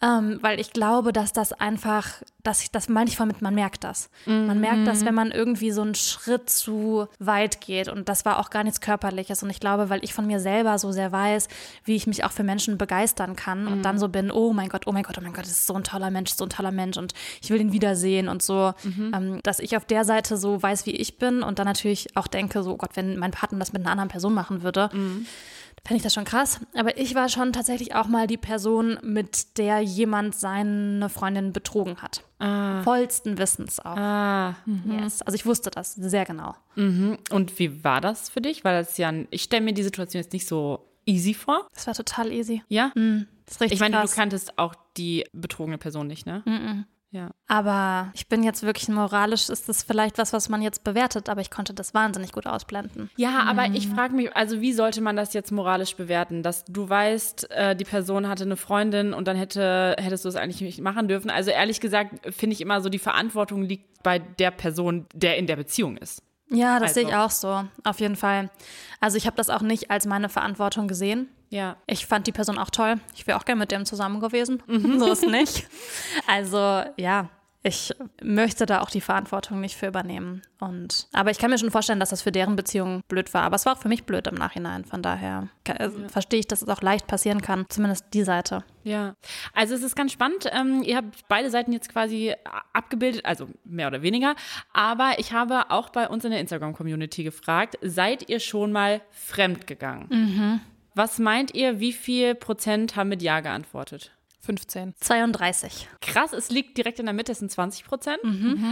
Speaker 4: Ähm, weil ich glaube, dass das einfach, dass ich, das meine ich von man merkt das. Mhm. Man merkt das, wenn man irgendwie so einen Schritt zu weit geht. Und das war auch gar nichts Körperliches. Und ich glaube, weil ich von mir selber so sehr weiß, wie ich mich auch für Menschen begeistern kann mhm. und dann so bin, oh mein Gott, oh mein Gott, oh mein Gott, das ist so ein toller Mensch, so ein toller Mensch und ich will ihn wiedersehen und so, mhm. ähm, dass ich auf der Seite so weiß, wie ich bin und dann natürlich auch denke, so oh Gott, wenn mein Partner das mit einer anderen Person machen würde, mhm fände ich das schon krass. Aber ich war schon tatsächlich auch mal die Person, mit der jemand seine Freundin betrogen hat. Ah. Vollsten Wissens auch.
Speaker 2: Ah.
Speaker 4: Mhm. Yes. Also ich wusste das sehr genau.
Speaker 2: Mhm. Und wie war das für dich? Weil das ja, ich stelle mir die Situation jetzt nicht so easy vor.
Speaker 4: Das war total easy.
Speaker 2: Ja?
Speaker 4: Mhm. Das ist richtig
Speaker 2: Ich meine,
Speaker 4: krass.
Speaker 2: du kanntest auch die betrogene Person nicht, ne?
Speaker 4: Mhm.
Speaker 2: Ja.
Speaker 4: Aber ich bin jetzt wirklich moralisch, ist das vielleicht was, was man jetzt bewertet, aber ich konnte das wahnsinnig gut ausblenden.
Speaker 2: Ja, aber mhm. ich frage mich, also wie sollte man das jetzt moralisch bewerten? Dass du weißt, äh, die Person hatte eine Freundin und dann hätte, hättest du es eigentlich nicht machen dürfen. Also ehrlich gesagt, finde ich immer so, die Verantwortung liegt bei der Person, der in der Beziehung ist.
Speaker 4: Ja, das also. sehe ich auch so, auf jeden Fall. Also ich habe das auch nicht als meine Verantwortung gesehen.
Speaker 2: Ja.
Speaker 4: Ich fand die Person auch toll. Ich wäre auch gerne mit dem zusammen gewesen. Mhm. So ist nicht. Also ja, ich möchte da auch die Verantwortung nicht für übernehmen. Und, aber ich kann mir schon vorstellen, dass das für deren Beziehung blöd war. Aber es war auch für mich blöd im Nachhinein. Von daher äh, verstehe ich, dass es auch leicht passieren kann. Zumindest die Seite.
Speaker 2: Ja, also es ist ganz spannend. Ähm, ihr habt beide Seiten jetzt quasi abgebildet, also mehr oder weniger. Aber ich habe auch bei uns in der Instagram-Community gefragt, seid ihr schon mal fremd gegangen?
Speaker 4: Mhm.
Speaker 2: Was meint ihr, wie viel Prozent haben mit Ja geantwortet?
Speaker 3: 15.
Speaker 4: 32.
Speaker 2: Krass, es liegt direkt in der Mitte, es sind 20 Prozent.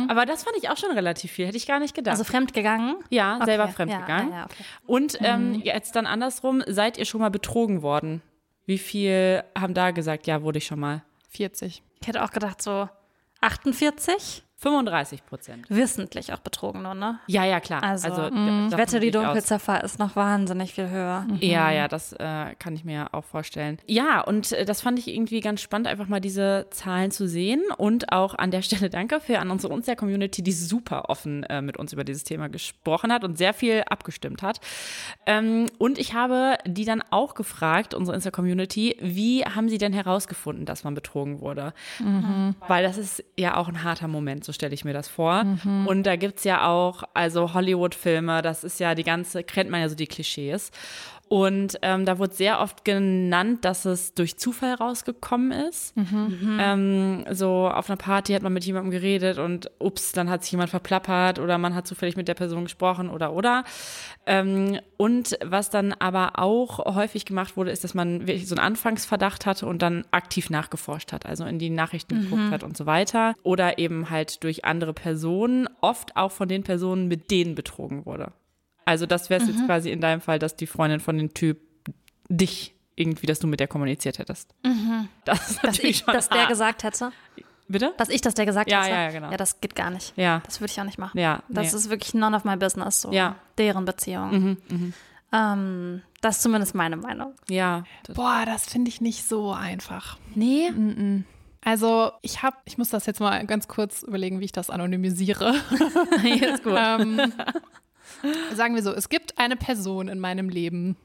Speaker 2: Aber das fand ich auch schon relativ viel, hätte ich gar nicht gedacht.
Speaker 4: Also fremdgegangen?
Speaker 2: ja,
Speaker 4: Okay,
Speaker 2: selber fremdgegangen.
Speaker 4: ja, ja, okay.
Speaker 2: Und ähm, jetzt dann andersrum, seid ihr schon mal betrogen worden? Wie viel haben da gesagt, ja, wurde ich schon mal?
Speaker 3: 40.
Speaker 4: Ich hätte auch gedacht, so 48?
Speaker 2: 35 Prozent.
Speaker 4: Wissentlich auch betrogen nur, ne?
Speaker 2: Ja, ja, klar.
Speaker 4: Also,
Speaker 2: da-
Speaker 4: Ich
Speaker 2: davon
Speaker 4: wette, die
Speaker 2: ich.
Speaker 4: Dunkelziffer ist noch wahnsinnig viel höher.
Speaker 2: Ja, ja, das äh, kann ich mir auch vorstellen. Ja, und äh, das fand ich irgendwie ganz spannend, einfach mal diese Zahlen zu sehen. Und auch an der Stelle danke für an unsere unser Community, die super offen äh, mit uns über dieses Thema gesprochen hat und sehr viel abgestimmt hat. Ähm, und ich habe die dann auch gefragt, unsere Insta-Community, wie haben sie denn herausgefunden, dass man betrogen wurde? Weil das ist ja auch ein harter Moment, so stelle ich mir das vor. Und da gibt es ja auch, also Hollywood-Filme, das ist ja die ganze, kennt man ja so die Klischees. Und ähm, da wurde sehr oft genannt, dass es durch Zufall rausgekommen ist. Ähm, so auf einer Party hat man mit jemandem geredet und ups, dann hat sich jemand verplappert oder man hat zufällig mit der Person gesprochen oder oder. Ähm, und was dann aber auch häufig gemacht wurde, ist, dass man wirklich so einen Anfangsverdacht hatte und dann aktiv nachgeforscht hat, also in die Nachrichten geguckt hat und so weiter. Oder eben halt durch andere Personen, oft auch von den Personen, mit denen betrogen wurde. Also das wäre es jetzt quasi in deinem Fall, dass die Freundin von dem Typ dich irgendwie, dass du mit der kommuniziert hättest. Das ist
Speaker 4: Dass
Speaker 2: natürlich
Speaker 4: ich,
Speaker 2: schon
Speaker 4: dass der
Speaker 2: hart.
Speaker 4: gesagt hätte.
Speaker 2: Bitte?
Speaker 4: Dass ich das der gesagt
Speaker 2: Ja,
Speaker 4: hätte.
Speaker 2: ja, ja, genau.
Speaker 4: Ja, das geht gar nicht.
Speaker 2: Ja.
Speaker 4: Das würde ich auch nicht machen.
Speaker 2: Ja,
Speaker 4: Das
Speaker 2: nee.
Speaker 4: ist wirklich none of my business, so.
Speaker 2: Ja. Mhm,
Speaker 4: Deren Beziehung. Ähm, das ist zumindest meine Meinung.
Speaker 2: Ja. Das,
Speaker 3: Boah, das finde ich nicht so einfach.
Speaker 4: Nee.
Speaker 3: Also ich habe, ich muss das jetzt mal ganz kurz überlegen, wie ich das anonymisiere.
Speaker 2: ist gut.
Speaker 3: ähm, sagen wir so, es gibt eine Person in meinem Leben,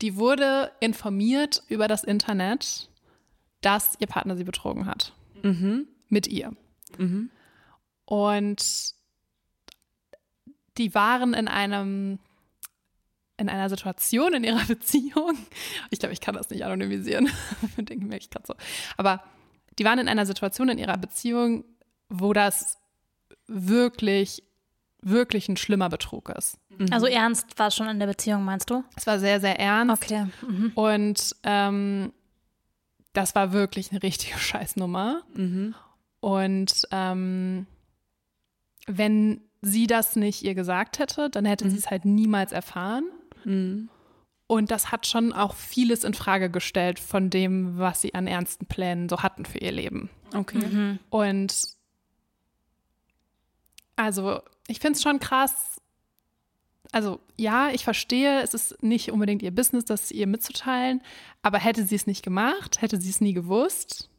Speaker 3: die wurde informiert über das Internet, dass ihr Partner sie betrogen hat. Mit ihr. Und die waren in einem in einer Situation in ihrer Beziehung, ich glaube, ich kann das nicht anonymisieren, denke mir ich gerade so, aber die waren in einer Situation in ihrer Beziehung, wo das wirklich, wirklich ein schlimmer Betrug ist.
Speaker 4: Also ernst war es schon in der Beziehung, meinst du?
Speaker 3: Es war sehr, sehr ernst
Speaker 4: Okay. Mhm.
Speaker 3: und ähm, das war wirklich eine richtige Scheißnummer. Und ähm, wenn sie das nicht ihr gesagt hätte, dann hätte sie es halt niemals erfahren. Und das hat schon auch vieles in Frage gestellt von dem, was sie an ernsten Plänen so hatten für ihr Leben.
Speaker 2: Okay.
Speaker 3: Und also, ich finde es schon krass. Also, ja, ich verstehe, es ist nicht unbedingt ihr Business, das ihr mitzuteilen, aber hätte sie es nicht gemacht, hätte sie es nie gewusst.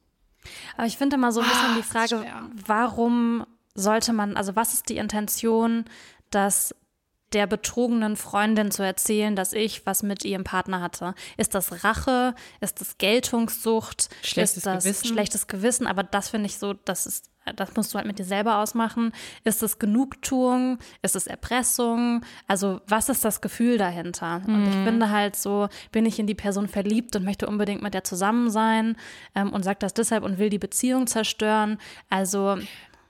Speaker 4: Aber ich finde immer so ein bisschen
Speaker 3: Ah,
Speaker 4: die Frage, warum sollte man, also was ist die Intention, dass der betrogenen Freundin zu erzählen, dass ich was mit ihrem Partner hatte. Ist das Rache? Ist das Geltungssucht?
Speaker 2: Schlechtes
Speaker 4: ist das
Speaker 2: Gewissen?
Speaker 4: schlechtes Gewissen? Aber das finde ich so, das ist, das musst du halt mit dir selber ausmachen. Ist es Genugtuung? Ist es Erpressung? Also was ist das Gefühl dahinter? Und
Speaker 2: Mhm.
Speaker 4: ich finde halt so, bin ich in die Person verliebt und möchte unbedingt mit der zusammen sein ähm, und sagt das deshalb und will die Beziehung zerstören. Also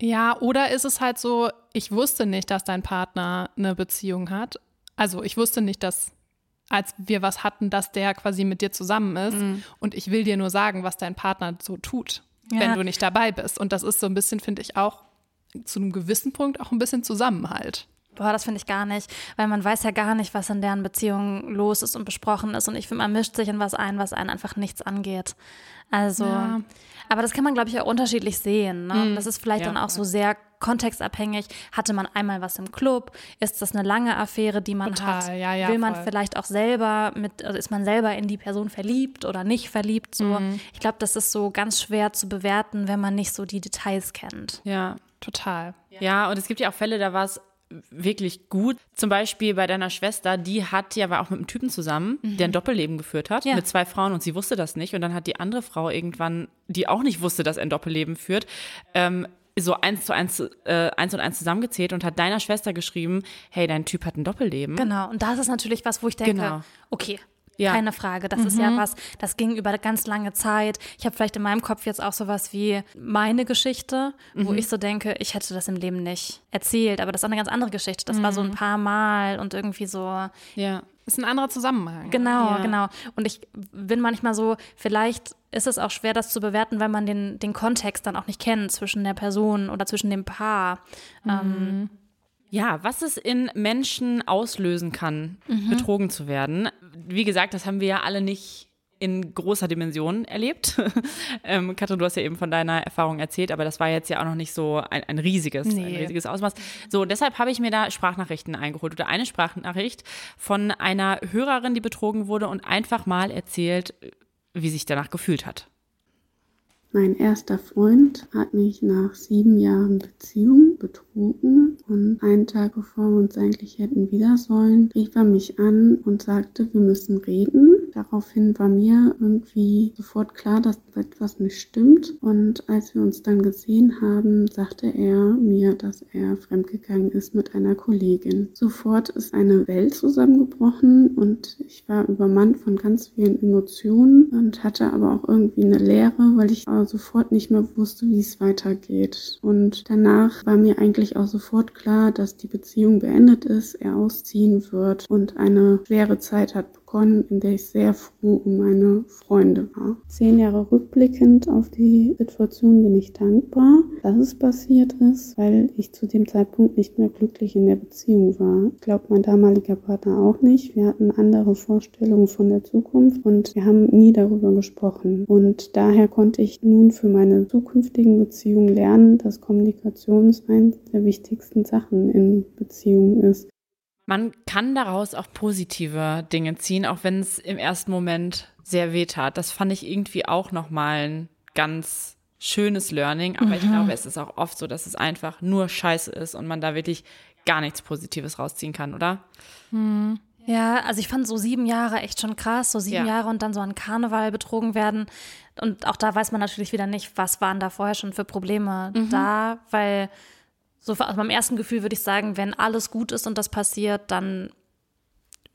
Speaker 3: Ja, oder ist es halt so, ich wusste nicht, dass dein Partner eine Beziehung hat. Also ich wusste nicht, dass als wir was hatten, dass der quasi mit dir zusammen ist. Und ich will dir nur sagen, was dein Partner so tut,
Speaker 4: Ja.
Speaker 3: wenn du nicht dabei bist. Und das ist so ein bisschen, finde ich, auch zu einem gewissen Punkt auch ein bisschen Zusammenhalt.
Speaker 4: Boah, das finde ich gar nicht, weil man weiß ja gar nicht, was in deren Beziehung los ist und besprochen ist. Und ich finde, man mischt sich in was ein, was einen einfach nichts angeht. Also,
Speaker 3: Ja.
Speaker 4: aber das kann man, glaube ich, auch unterschiedlich sehen. Ne? Das ist vielleicht
Speaker 2: Ja,
Speaker 4: dann auch so sehr kontextabhängig. Hatte man einmal was im Club? Ist das eine lange Affäre, die man
Speaker 3: Total,
Speaker 4: hat?
Speaker 3: ja, ja,
Speaker 4: Will man
Speaker 3: voll.
Speaker 4: vielleicht auch selber mit, also ist man selber in die Person verliebt oder nicht verliebt? So,
Speaker 3: Mhm.
Speaker 4: ich glaube, das ist so ganz schwer zu bewerten, wenn man nicht so die Details kennt.
Speaker 2: Ja.
Speaker 3: Total.
Speaker 2: Ja, und es gibt ja auch Fälle, da war es wirklich gut. Zum Beispiel bei deiner Schwester, die hat ja war auch mit einem Typen zusammen, der ein Doppelleben geführt hat,
Speaker 4: Ja.
Speaker 2: mit zwei Frauen und sie wusste das nicht. Und dann hat die andere Frau irgendwann, die auch nicht wusste, dass er ein Doppelleben führt, ähm, so eins zu eins, äh, eins und eins zusammengezählt und hat deiner Schwester geschrieben, hey, dein Typ hat ein Doppelleben.
Speaker 4: Genau, und das ist natürlich was, wo ich denke,
Speaker 2: Genau.
Speaker 4: okay,
Speaker 2: Ja.
Speaker 4: keine Frage. Das ist ja was, das ging über eine ganz lange Zeit. Ich habe vielleicht in meinem Kopf jetzt auch sowas wie meine Geschichte, wo ich so denke, ich hätte das im Leben nicht erzählt, aber das ist auch eine ganz andere Geschichte. Das war so ein paar Mal und irgendwie so,
Speaker 2: Ja.
Speaker 3: Ist ein anderer Zusammenhang.
Speaker 4: Genau,
Speaker 2: Ja.
Speaker 4: genau. Und ich bin manchmal so, vielleicht ist es auch schwer, das zu bewerten, weil man den, den Kontext dann auch nicht kennt zwischen der Person oder zwischen dem Paar. Ähm,
Speaker 2: Ja, was es in Menschen auslösen kann, betrogen zu werden. Wie gesagt, das haben wir ja alle nicht in großer Dimension erlebt. ähm, Katrin, du hast ja eben von deiner Erfahrung erzählt, aber das war jetzt ja auch noch nicht so ein, ein riesiges, ein
Speaker 3: Nee.
Speaker 2: riesiges Ausmaß. So, deshalb habe ich mir da Sprachnachrichten eingeholt oder eine Sprachnachricht von einer Hörerin, die betrogen wurde und einfach mal erzählt, wie sich danach gefühlt hat.
Speaker 5: Mein erster Freund hat mich nach sieben Jahren Beziehung betrogen und einen Tag bevor wir uns eigentlich hätten wieder sollen, rief er mich an und sagte, wir müssen reden. Daraufhin war mir irgendwie sofort klar, dass etwas nicht stimmt und als wir uns dann gesehen haben, sagte er mir, dass er fremdgegangen ist mit einer Kollegin. Sofort ist eine Welt zusammengebrochen und ich war übermannt von ganz vielen Emotionen und hatte aber auch irgendwie eine Leere, weil ich äh, sofort nicht mehr wusste, wie es weitergeht. Und danach war mir eigentlich auch sofort klar, dass die Beziehung beendet ist, er ausziehen wird und eine schwere Zeit hat begonnen, in der ich sehr froh um meine Freunde war. Zehn Jahre rückblickend auf die Situation bin ich dankbar, dass es passiert ist, weil ich zu dem Zeitpunkt nicht mehr glücklich in der Beziehung war. Ich glaube, mein damaliger Partner auch nicht. Wir hatten andere Vorstellungen von der Zukunft und wir haben nie darüber gesprochen. Und daher konnte ich nun für meine zukünftigen Beziehungen lernen, dass Kommunikation eines der wichtigsten Sachen in Beziehungen ist.
Speaker 2: Man kann daraus auch positive Dinge ziehen, auch wenn es im ersten Moment sehr weh tat. Das fand ich irgendwie auch nochmal ein ganz schönes Learning. Aber ich glaube, es ist auch oft so, dass es einfach nur Scheiße ist und man da wirklich gar nichts Positives rausziehen kann, oder?
Speaker 4: Ja, also ich fand so sieben Jahre echt schon krass, so sieben
Speaker 2: Ja.
Speaker 4: Jahre und dann so an Karneval betrogen werden. Und auch da weiß man natürlich wieder nicht, was waren da vorher schon für Probleme da, weil so aus meinem ersten Gefühl würde ich sagen, wenn alles gut ist und das passiert, dann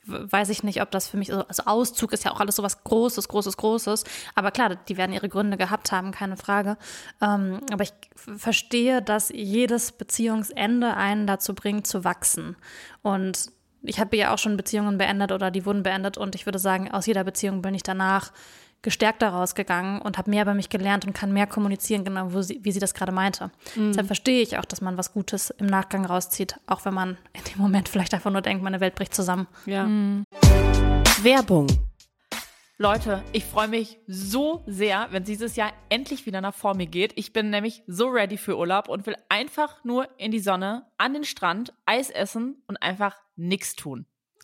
Speaker 4: weiß ich nicht, ob das für mich, also Auszug ist ja auch alles so was Großes, Großes, Großes. Aber klar, die werden ihre Gründe gehabt haben, keine Frage. Ähm, aber ich verstehe, dass jedes Beziehungsende einen dazu bringt, zu wachsen. Und ich habe ja auch schon Beziehungen beendet oder die wurden beendet und ich würde sagen, aus jeder Beziehung bin ich danach gestärkt daraus gegangen und habe mehr über mich gelernt und kann mehr kommunizieren, genau wo sie, wie sie das gerade meinte. Deshalb verstehe ich auch, dass man was Gutes im Nachgang rauszieht, auch wenn man in dem Moment vielleicht einfach nur denkt, meine Welt bricht zusammen.
Speaker 2: Ja. Werbung. Leute, ich freue mich so sehr, wenn dieses Jahr endlich wieder nach vor mir geht. Ich bin nämlich so ready für Urlaub und will einfach nur in die Sonne, an den Strand, Eis essen und einfach nichts tun.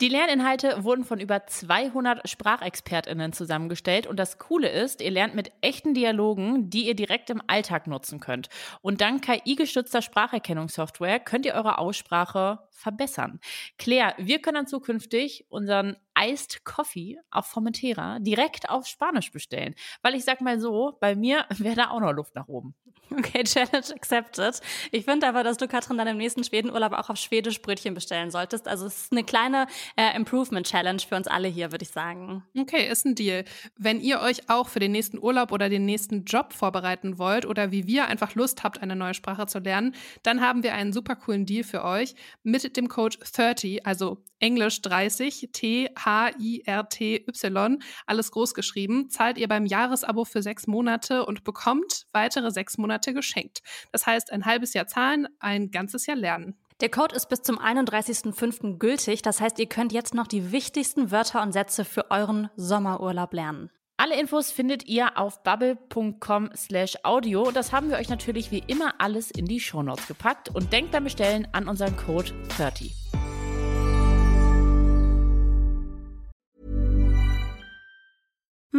Speaker 2: Die Lerninhalte wurden von über 200 SprachexpertInnen zusammengestellt und das Coole ist, ihr lernt mit echten Dialogen, die ihr direkt im Alltag nutzen könnt. Und dank KI-gestützter Spracherkennungssoftware könnt ihr eure Aussprache verbessern. Claire, wir können dann zukünftig unseren Iced Coffee auf Formentera direkt auf Spanisch bestellen. Weil ich sag mal so, bei mir wäre da auch noch Luft nach oben.
Speaker 4: Okay, Challenge accepted. Ich finde aber, dass du, Katrin, dann im nächsten Schwedenurlaub auch auf Schwedisch Brötchen bestellen solltest. Also es ist eine kleine äh, Improvement-Challenge für uns alle hier, würde ich sagen.
Speaker 3: Okay, ist ein Deal. Wenn ihr euch auch für den nächsten Urlaub oder den nächsten Job vorbereiten wollt oder wie wir einfach Lust habt, eine neue Sprache zu lernen, dann haben wir einen super coolen Deal für euch mit dem Code 30, also Englisch 30, T-H-I-R-T-Y, alles groß geschrieben, zahlt ihr beim Jahresabo für sechs Monate und bekommt weitere sechs Monate geschenkt. Das heißt, ein halbes Jahr zahlen, ein ganzes Jahr lernen.
Speaker 4: Der Code ist bis zum 31.05. gültig. Das heißt, ihr könnt jetzt noch die wichtigsten Wörter und Sätze für euren Sommerurlaub lernen.
Speaker 2: Alle Infos findet ihr auf bubble.com slash audio. Das haben wir euch natürlich wie immer alles in die Shownotes gepackt und denkt beim Bestellen an unseren Code 30.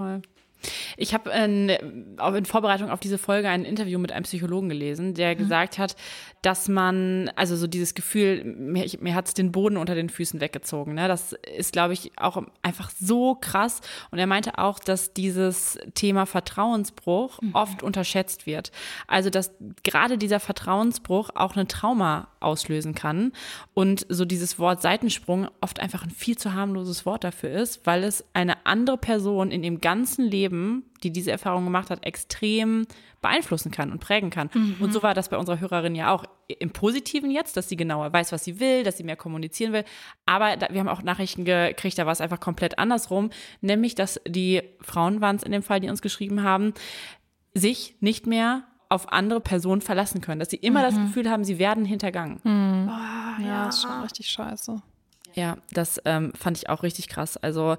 Speaker 6: Ouais.
Speaker 2: Ich habe in, in Vorbereitung auf diese Folge ein Interview mit einem Psychologen gelesen, der mhm. gesagt hat, dass man, also so dieses Gefühl, mir, mir hat es den Boden unter den Füßen weggezogen. Ne? Das ist, glaube ich, auch einfach so krass. Und er meinte auch, dass dieses Thema Vertrauensbruch mhm. oft unterschätzt wird. Also, dass gerade dieser Vertrauensbruch auch ein Trauma auslösen kann. Und so dieses Wort Seitensprung oft einfach ein viel zu harmloses Wort dafür ist, weil es eine andere Person in dem ganzen Leben die diese Erfahrung gemacht hat, extrem beeinflussen kann und prägen kann. Mhm. Und so war das bei unserer Hörerin ja auch im Positiven jetzt, dass sie genauer weiß, was sie will, dass sie mehr kommunizieren will. Aber da, wir haben auch Nachrichten gekriegt, da war es einfach komplett andersrum, nämlich, dass die Frauen waren es in dem Fall, die uns geschrieben haben, sich nicht mehr auf andere Personen verlassen können, dass sie immer mhm. das Gefühl haben, sie werden hintergangen.
Speaker 3: Mhm. Oh, ja, ja, ist schon richtig scheiße.
Speaker 2: Ja, das ähm, fand ich auch richtig krass. Also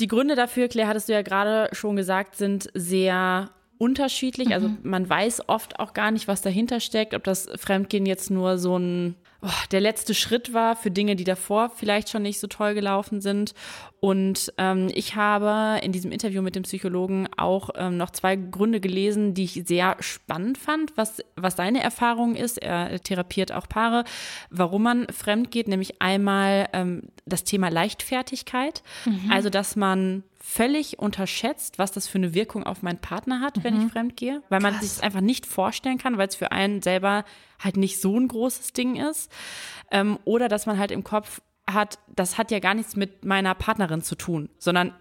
Speaker 2: die Gründe dafür, Claire, hattest du ja gerade schon gesagt, sind sehr unterschiedlich. Also mhm. man weiß oft auch gar nicht, was dahinter steckt, ob das Fremdgehen jetzt nur so ein oh, der letzte Schritt war für Dinge, die davor vielleicht schon nicht so toll gelaufen sind. Und ähm, ich habe in diesem Interview mit dem Psychologen auch ähm, noch zwei Gründe gelesen, die ich sehr spannend fand, was, was seine Erfahrung ist. Er therapiert auch Paare, warum man fremd geht, nämlich einmal ähm, das Thema Leichtfertigkeit, mhm. also dass man völlig unterschätzt, was das für eine Wirkung auf meinen Partner hat, wenn mhm. ich fremd gehe, weil man sich es einfach nicht vorstellen kann, weil es für einen selber halt nicht so ein großes Ding ist. Ähm, oder dass man halt im Kopf hat, das hat ja gar nichts mit meiner Partnerin zu tun, sondern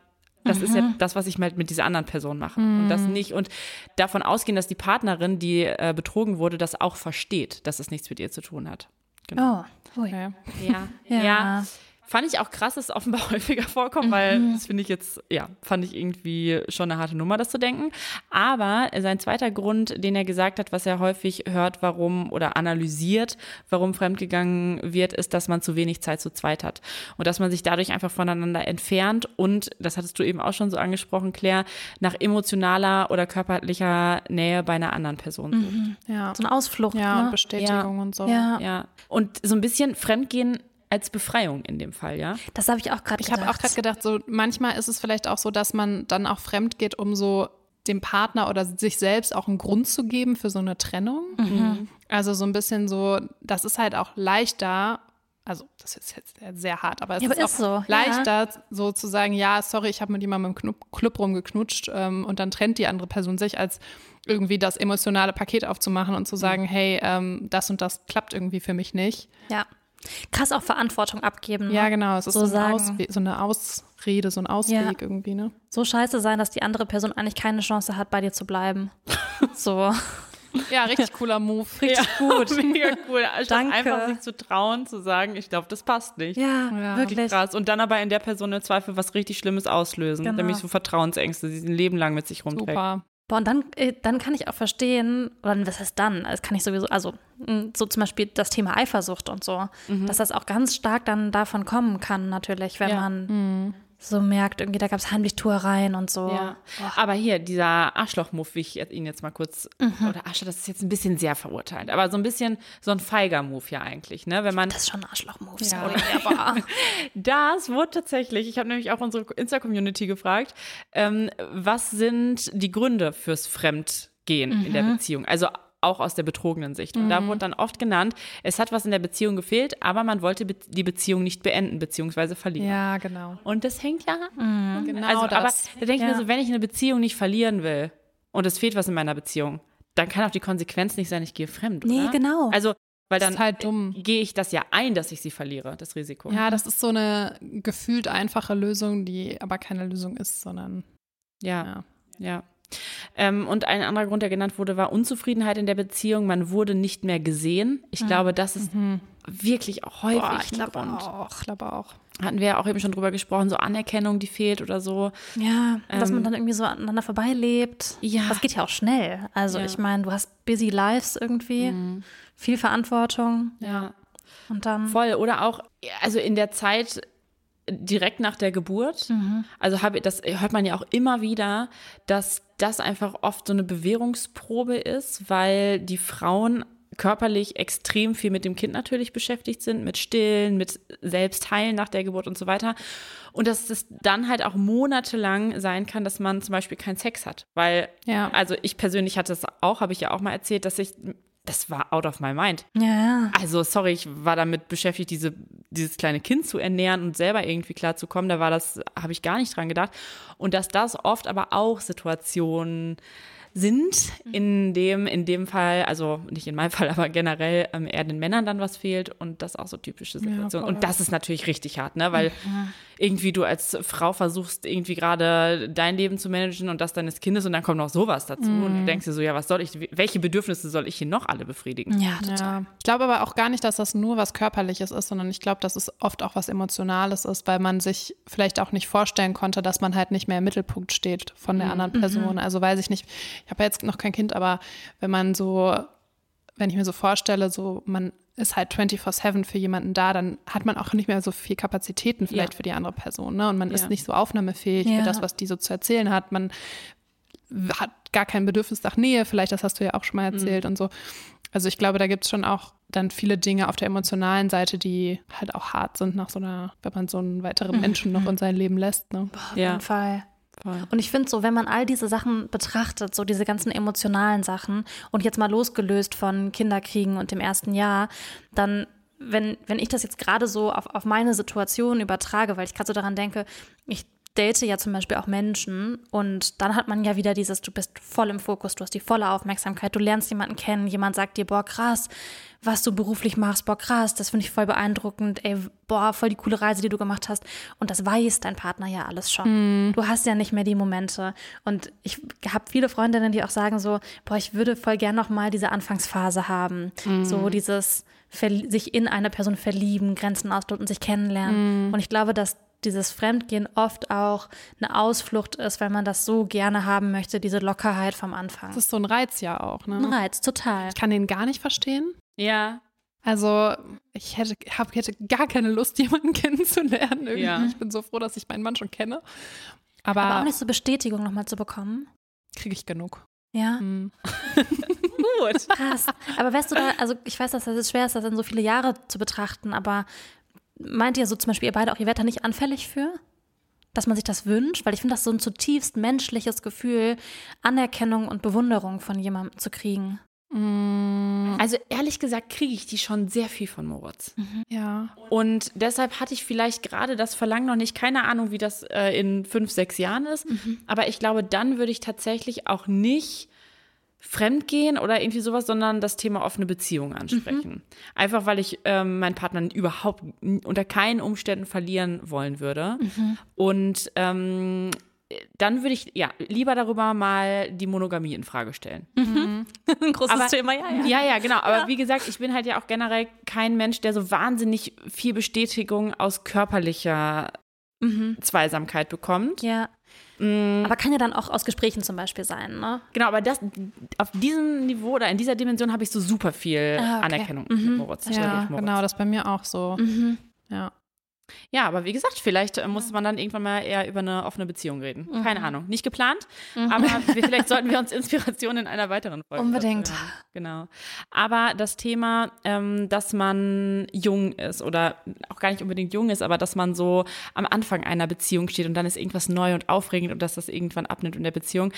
Speaker 2: das mhm. ist ja mhm. das, was ich halt mit dieser anderen Person mache. Mhm. Und das mhm. nicht. Und davon ausgehen, dass die Partnerin, die äh, betrogen wurde, das auch versteht, dass es nichts mit ihr zu tun hat.
Speaker 4: Genau. Oh,
Speaker 2: okay. ja. ja. ja. Fand ich auch krass, dass es offenbar häufiger vorkommt, weil mhm. das finde ich jetzt, ja, fand ich irgendwie schon eine harte Nummer, das zu denken. Aber sein zweiter Grund, den er gesagt hat, was er häufig hört, warum oder analysiert, warum fremdgegangen wird, ist, dass man zu wenig Zeit zu zweit hat. Und dass man sich dadurch einfach voneinander entfernt und, das hattest du eben auch schon so angesprochen, Claire, nach emotionaler oder körperlicher Nähe bei einer anderen Person sucht. Mhm.
Speaker 4: Ja. So eine Ausflucht.
Speaker 3: Ja,
Speaker 4: ne?
Speaker 3: und Bestätigung
Speaker 2: ja.
Speaker 3: und so.
Speaker 2: Ja. ja. Und so ein bisschen Fremdgehen als Befreiung in dem Fall, ja?
Speaker 4: Das habe ich auch gerade
Speaker 3: gedacht. Ich habe auch gerade gedacht, so manchmal ist es vielleicht auch so, dass man dann auch fremd geht, um so dem Partner oder sich selbst auch einen Grund zu geben für so eine Trennung. Mhm. Also so ein bisschen so, das ist halt auch leichter, also das ist jetzt sehr hart, aber es ja, ist, aber ist auch so. leichter, ja. so zu sagen, ja, sorry, ich habe mit jemandem im Club rumgeknutscht ähm, und dann trennt die andere Person sich, als irgendwie das emotionale Paket aufzumachen und zu sagen, mhm. hey, ähm, das und das klappt irgendwie für mich nicht.
Speaker 4: Ja. Krass auch Verantwortung abgeben. Ne?
Speaker 3: Ja, genau. Es ist so, so, ein so, eine Ausrede, so ein Ausweg ja. irgendwie, ne?
Speaker 4: So scheiße sein, dass die andere Person eigentlich keine Chance hat, bei dir zu bleiben. so.
Speaker 3: Ja, richtig cooler Move.
Speaker 2: Richtig ja, gut. Mega cool. Statt Danke. einfach sich zu trauen, zu sagen, ich glaube, das passt nicht.
Speaker 4: Ja, ja, wirklich.
Speaker 2: Krass. Und dann aber in der Person im Zweifel was richtig Schlimmes auslösen. Genau. Nämlich so Vertrauensängste, die sie ein Leben lang mit sich rumträgt. Super.
Speaker 4: Boah, und dann, äh, dann kann ich auch verstehen, oder was heißt dann? Das kann ich sowieso, also hm, so zum Beispiel das Thema Eifersucht und so, mhm. dass das auch ganz stark dann davon kommen kann, natürlich, wenn ja. man mhm. So merkt, irgendwie da gab es Heimlichtuereien und so.
Speaker 2: Ja. Aber hier, dieser Arschloch-Move, wie ich ihn jetzt mal kurz, oder Arschloch, das ist jetzt ein bisschen sehr verurteilt, aber so ein bisschen so ein feiger Move ja eigentlich, ne? Wenn man,
Speaker 4: Das ist schon ein Arschloch-Move,
Speaker 2: Ja.
Speaker 4: aber
Speaker 2: das wurde tatsächlich, ich habe nämlich auch unsere Insta-Community gefragt, ähm, was sind die Gründe fürs Fremdgehen in der Beziehung? Also auch aus der betrogenen Sicht. Und da wurde dann oft genannt, es hat was in der Beziehung gefehlt, aber man wollte be die Beziehung nicht beenden, beziehungsweise verlieren.
Speaker 3: Ja, genau.
Speaker 2: Und das hängt ja
Speaker 3: Genau
Speaker 2: also, aber
Speaker 3: das.
Speaker 2: da denke ich
Speaker 4: Ja.
Speaker 2: mir so, wenn ich eine Beziehung nicht verlieren will und es fehlt was in meiner Beziehung, dann kann auch die Konsequenz nicht sein, ich gehe fremd.
Speaker 4: Nee,
Speaker 2: oder?
Speaker 4: genau.
Speaker 2: Also, weil dann
Speaker 3: halt
Speaker 2: gehe ich das ja ein, dass ich sie verliere, das Risiko.
Speaker 3: Ja, das ist so eine gefühlt einfache Lösung, die aber keine Lösung ist, sondern
Speaker 2: ja.
Speaker 3: ja.
Speaker 2: ja. Ähm, und ein anderer Grund, der genannt wurde, war Unzufriedenheit in der Beziehung. Man wurde nicht mehr gesehen. Ich glaube, das ist wirklich auch häufig
Speaker 3: Boah, ich
Speaker 2: ein Grund.
Speaker 3: auch, glaube auch.
Speaker 2: Hatten wir ja auch eben schon drüber gesprochen, so Anerkennung, die fehlt oder so.
Speaker 4: ja, dass
Speaker 2: Ähm,
Speaker 4: man dann irgendwie so aneinander vorbeilebt.
Speaker 2: Ja.
Speaker 4: Das geht ja auch schnell. Also
Speaker 2: Ja.
Speaker 4: ich meine, du hast busy lives irgendwie, viel Verantwortung
Speaker 2: Ja.
Speaker 4: und dann
Speaker 2: Voll. Oder auch, also in der Zeit direkt nach der Geburt, also habe das hört man ja auch immer wieder, dass das einfach oft so eine Bewährungsprobe ist, weil die Frauen körperlich extrem viel mit dem Kind natürlich beschäftigt sind, mit Stillen, mit Selbstheilen nach der Geburt und so weiter. Und dass es dann halt auch monatelang sein kann, dass man zum Beispiel keinen Sex hat. Weil,
Speaker 3: Ja.
Speaker 2: also ich persönlich hatte es auch, habe ich ja auch mal erzählt, dass ich, das war out of my mind.
Speaker 4: ja, ja.
Speaker 2: Also, sorry, ich war damit beschäftigt, diese, dieses kleine Kind zu ernähren und selber irgendwie klarzukommen. Da war das, habe ich gar nicht dran gedacht. Und dass das oft aber auch Situationen sind, in dem, in dem Fall, also nicht in meinem Fall, aber generell ähm, eher den Männern dann was fehlt und das auch so typische Situationen.
Speaker 3: voll.
Speaker 2: und das ist natürlich richtig hart, ne? Weil irgendwie du als Frau versuchst, irgendwie gerade dein Leben zu managen und das deines Kindes und dann kommt noch sowas dazu und du denkst dir so, ja, was soll ich, welche Bedürfnisse soll ich hier noch alle befriedigen?
Speaker 4: ja, total.
Speaker 3: Ja. Ich glaube aber auch gar nicht, dass das nur was Körperliches ist, sondern ich glaube, dass es oft auch was Emotionales ist, weil man sich vielleicht auch nicht vorstellen konnte, dass man halt nicht mehr im Mittelpunkt steht von der anderen Person. Also weiß ich nicht, ich habe ja jetzt noch kein Kind, aber wenn man so, wenn ich mir so vorstelle, so man ist halt 24-7 für jemanden da, dann hat man auch nicht mehr so viel Kapazitäten vielleicht
Speaker 2: Ja.
Speaker 3: für die andere Person. Ne? Und man
Speaker 2: Ja.
Speaker 3: ist nicht so aufnahmefähig
Speaker 4: Ja.
Speaker 3: für das, was die so zu erzählen hat. Man hat gar kein Bedürfnis nach Nähe, vielleicht, das hast du ja auch schon mal erzählt und so. Also ich glaube, da gibt es schon auch dann viele Dinge auf der emotionalen Seite, die halt auch hart sind nach so einer, wenn man so einen weiteren Menschen noch in sein Leben lässt. Ne?
Speaker 4: Auf
Speaker 2: Ja.
Speaker 4: jeden Fall. Und ich finde so, wenn man all diese Sachen betrachtet, so diese ganzen emotionalen Sachen und jetzt mal losgelöst von Kinderkriegen und dem ersten Jahr, dann, wenn, wenn ich das jetzt gerade so auf, auf meine Situation übertrage, weil ich gerade so daran denke, ich date ja zum Beispiel auch Menschen und dann hat man ja wieder dieses, du bist voll im Fokus, du hast die volle Aufmerksamkeit, du lernst jemanden kennen, jemand sagt dir, boah, krass, was du beruflich machst, boah, krass, das finde ich voll beeindruckend, ey, boah, voll die coole Reise, die du gemacht hast. Und das weiß dein Partner ja alles schon. Du hast ja nicht mehr die Momente. Und ich habe viele Freundinnen, die auch sagen so, boah, ich würde voll gern noch mal diese Anfangsphase haben. So dieses sich in eine Person verlieben, Grenzen ausloten, sich kennenlernen. Und ich glaube, dass dieses Fremdgehen oft auch eine Ausflucht ist, weil man das so gerne haben möchte, diese Lockerheit vom Anfang.
Speaker 3: Das ist so ein Reiz ja auch.
Speaker 4: ein
Speaker 3: Ne?
Speaker 4: Reiz, total.
Speaker 3: Ich kann den gar nicht verstehen.
Speaker 2: Ja,
Speaker 3: Also ich hätte, hab, hätte gar keine Lust, jemanden kennenzulernen. Irgendwie.
Speaker 2: Ja.
Speaker 3: Ich bin so froh, dass ich meinen Mann schon kenne. Aber,
Speaker 4: Aber auch nicht so Bestätigung nochmal zu bekommen.
Speaker 3: kriege ich genug.
Speaker 4: Ja.
Speaker 3: Hm.
Speaker 2: gut.
Speaker 4: Krass. Aber wärst du da, also ich weiß, dass das schwer ist, das in so viele Jahre zu betrachten, aber meint ihr so zum Beispiel, ihr beide auch, ihr werdet da nicht anfällig für? Dass man sich das wünscht? Weil ich finde das so ein zutiefst menschliches Gefühl, Anerkennung und Bewunderung von jemandem zu kriegen.
Speaker 2: Also ehrlich gesagt kriege ich die schon sehr viel von Moritz.
Speaker 3: Ja.
Speaker 2: Und deshalb hatte ich vielleicht gerade das Verlangen noch nicht, keine Ahnung, wie das äh, in fünf, sechs Jahren ist. Aber ich glaube, dann würde ich tatsächlich auch nicht fremdgehen oder irgendwie sowas, sondern das Thema offene Beziehung ansprechen. Einfach weil ich ähm, meinen Partner überhaupt unter keinen Umständen verlieren wollen würde. Und ähm, dann würde ich ja lieber darüber mal die Monogamie in Frage stellen.
Speaker 4: Ein großes
Speaker 2: Aber-
Speaker 4: Thema, ja, ja.
Speaker 2: Ja, ja, genau. Aber wie gesagt, ich bin halt ja auch generell kein Mensch, der so wahnsinnig viel Bestätigung aus körperlicher Zweisamkeit bekommt.
Speaker 4: Ja. Aber kann ja dann auch aus Gesprächen zum Beispiel sein, ne?
Speaker 2: Genau, aber das auf diesem Niveau oder in dieser Dimension habe ich so super viel
Speaker 4: Ah, okay.
Speaker 2: Anerkennung mit Moritz.
Speaker 3: Ja,
Speaker 2: Moritz.
Speaker 3: genau, das ist bei mir auch so. Ja.
Speaker 2: Ja, aber wie gesagt, vielleicht äh, muss man dann irgendwann mal eher über eine offene Beziehung reden.
Speaker 4: Mhm.
Speaker 2: Keine Ahnung. Nicht geplant, aber wir, vielleicht sollten wir uns Inspiration in einer weiteren Folge.
Speaker 4: Unbedingt.
Speaker 2: dazu. Genau. Aber das Thema, ähm, dass man jung ist oder auch gar nicht unbedingt jung ist, aber dass man so am Anfang einer Beziehung steht und dann ist irgendwas neu und aufregend und dass das irgendwann abnimmt in der Beziehung.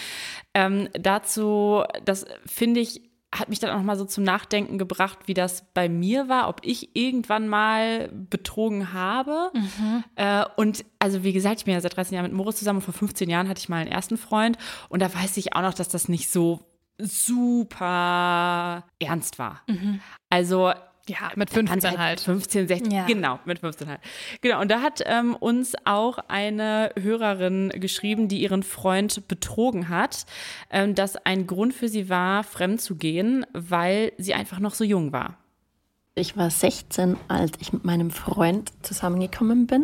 Speaker 2: Ähm, dazu, das finde ich, hat mich dann auch mal so zum Nachdenken gebracht, wie das bei mir war, ob ich irgendwann mal betrogen habe. Äh, und also wie gesagt, ich bin ja seit 13 Jahren mit Moritz zusammen und vor 15 Jahren hatte ich mal einen ersten Freund und da weiß ich auch noch, dass das nicht so super ernst war. Also
Speaker 3: Ja, mit
Speaker 2: man
Speaker 3: 15
Speaker 2: seit
Speaker 3: halt.
Speaker 2: 15, 16,
Speaker 4: Ja.
Speaker 2: genau, mit 15 halt. Genau, und da hat ähm, uns auch eine Hörerin geschrieben, die ihren Freund betrogen hat, ähm, dass ein Grund für sie war, fremd zu gehen, weil sie einfach noch so jung war.
Speaker 7: Ich war 16, als ich mit meinem Freund zusammengekommen bin.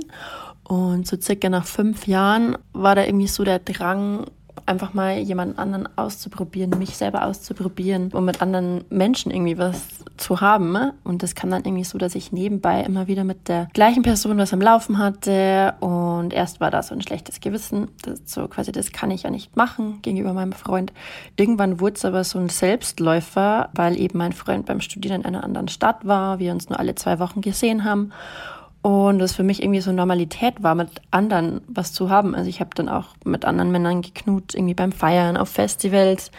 Speaker 7: Und so circa nach fünf Jahren war da irgendwie so der Drang, einfach mal jemand anderen auszuprobieren, mich selber auszuprobieren und mit anderen Menschen irgendwie was zu haben. Und das kam dann irgendwie so, dass ich nebenbei immer wieder mit der gleichen Person was am Laufen hatte. Und erst war da so ein schlechtes Gewissen, das so quasi, das kann ich ja nicht machen gegenüber meinem Freund. Irgendwann wurde es aber so ein Selbstläufer, weil eben mein Freund beim Studieren in einer anderen Stadt war, wir uns nur alle zwei Wochen gesehen haben. Und das für mich irgendwie so Normalität war, mit anderen was zu haben. Also ich habe dann auch mit anderen Männern geknut, irgendwie beim Feiern, auf Festivals,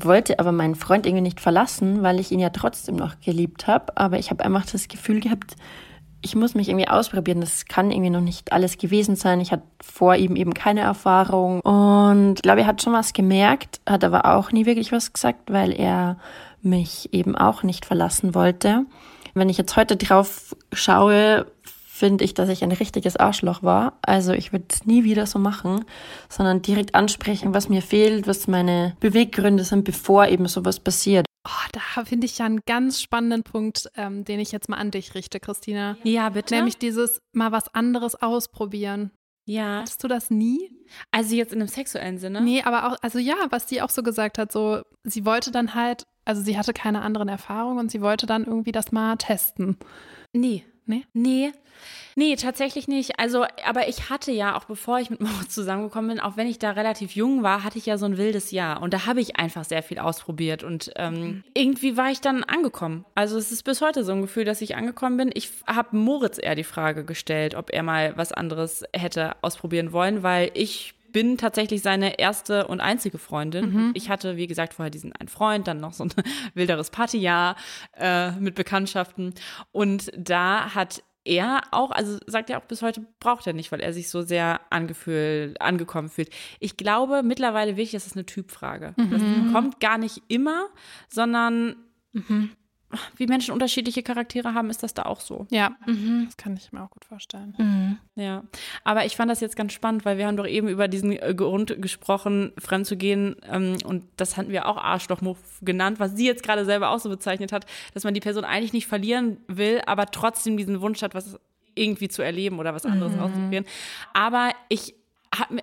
Speaker 7: wollte aber meinen Freund irgendwie nicht verlassen, weil ich ihn ja trotzdem noch geliebt habe. Aber ich habe einfach das Gefühl gehabt, ich muss mich irgendwie ausprobieren. Das kann irgendwie noch nicht alles gewesen sein. Ich hatte vor ihm eben keine Erfahrung. Und ich glaube, er hat schon was gemerkt, hat aber auch nie wirklich was gesagt, weil er mich eben auch nicht verlassen wollte. Wenn ich jetzt heute drauf schaue, finde ich, dass ich ein richtiges Arschloch war. Also ich würde es nie wieder so machen, sondern direkt ansprechen, was mir fehlt, was meine Beweggründe sind, bevor eben sowas passiert.
Speaker 3: Oh, da finde ich ja einen ganz spannenden Punkt, ähm, den ich jetzt mal an dich richte, Christina.
Speaker 2: Ja, bitte.
Speaker 3: Nämlich dieses mal was anderes ausprobieren.
Speaker 2: ja.
Speaker 3: Hattest du das nie?
Speaker 2: Also jetzt in einem sexuellen Sinne?
Speaker 3: Nee, aber auch, also ja, was sie auch so gesagt hat, so, sie wollte dann halt, also sie hatte keine anderen Erfahrungen und sie wollte dann irgendwie das mal testen.
Speaker 2: Nee.
Speaker 3: Nee?
Speaker 2: Nee. Nee, tatsächlich nicht. Also, aber ich hatte ja, auch bevor ich mit Moritz zusammengekommen bin, auch wenn ich da relativ jung war, hatte ich ja so ein wildes Jahr. Und da habe ich einfach sehr viel ausprobiert. Und ähm, irgendwie war ich dann angekommen. Also es ist bis heute so ein Gefühl, dass ich angekommen bin. Ich habe Moritz eher die Frage gestellt, ob er mal was anderes hätte ausprobieren wollen, weil ich bin tatsächlich seine erste und einzige Freundin. Ich hatte, wie gesagt, vorher diesen einen Freund, dann noch so ein wilderes Partyjahr äh, mit Bekanntschaften. Und da hat er auch, also sagt er auch bis heute, braucht er nicht, weil er sich so sehr angefühlt, angekommen fühlt. Ich glaube mittlerweile wirklich, das ist eine Typfrage. Das kommt gar nicht immer, sondern wie Menschen unterschiedliche Charaktere haben, ist das da auch so.
Speaker 3: Ja, das kann ich mir auch gut vorstellen.
Speaker 2: Ja, aber ich fand das jetzt ganz spannend, weil wir haben doch eben über diesen äh, Grund gesprochen, fremd zu gehen ähm, und das hatten wir auch Arschlochmove genannt, was sie jetzt gerade selber auch so bezeichnet hat, dass man die Person eigentlich nicht verlieren will, aber trotzdem diesen Wunsch hat, was irgendwie zu erleben oder was anderes auszuprobieren. Aber ich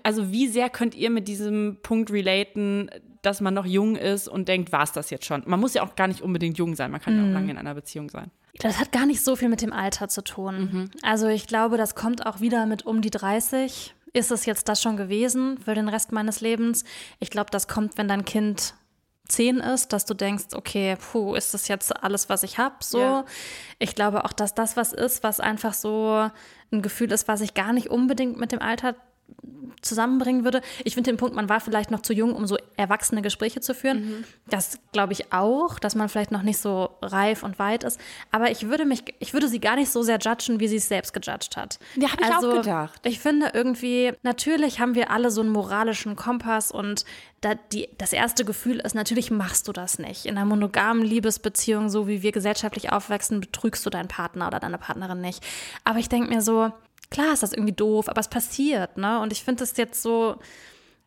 Speaker 2: also wie sehr könnt ihr mit diesem Punkt relaten, dass man noch jung ist und denkt, war es das jetzt schon? Man muss ja auch gar nicht unbedingt jung sein, man kann ja auch lange in einer Beziehung sein.
Speaker 4: Das hat gar nicht so viel mit dem Alter zu tun. Also ich glaube, das kommt auch wieder mit um die 30. Ist es jetzt das schon gewesen für den Rest meines Lebens? Ich glaube, das kommt, wenn dein Kind zehn ist, dass du denkst, okay, puh, ist das jetzt alles, was ich habe? So.
Speaker 2: Ja.
Speaker 4: Ich glaube auch, dass das was ist, was einfach so ein Gefühl ist, was ich gar nicht unbedingt mit dem Alter zusammenbringen würde. Ich finde den Punkt, man war vielleicht noch zu jung, um so erwachsene Gespräche zu führen. Das glaube ich auch, dass man vielleicht noch nicht so reif und weit ist. Aber ich würde mich, ich würde sie gar nicht so sehr judgen, wie sie es selbst gejudged hat.
Speaker 2: Ja, hab ich auch gedacht.
Speaker 4: Ich finde irgendwie, natürlich haben wir alle so einen moralischen Kompass und da die, das erste Gefühl ist, natürlich machst du das nicht. In einer monogamen Liebesbeziehung, so wie wir gesellschaftlich aufwachsen, betrügst du deinen Partner oder deine Partnerin nicht. Aber ich denke mir so, klar ist das irgendwie doof, aber es passiert, ne? Und ich finde es jetzt so,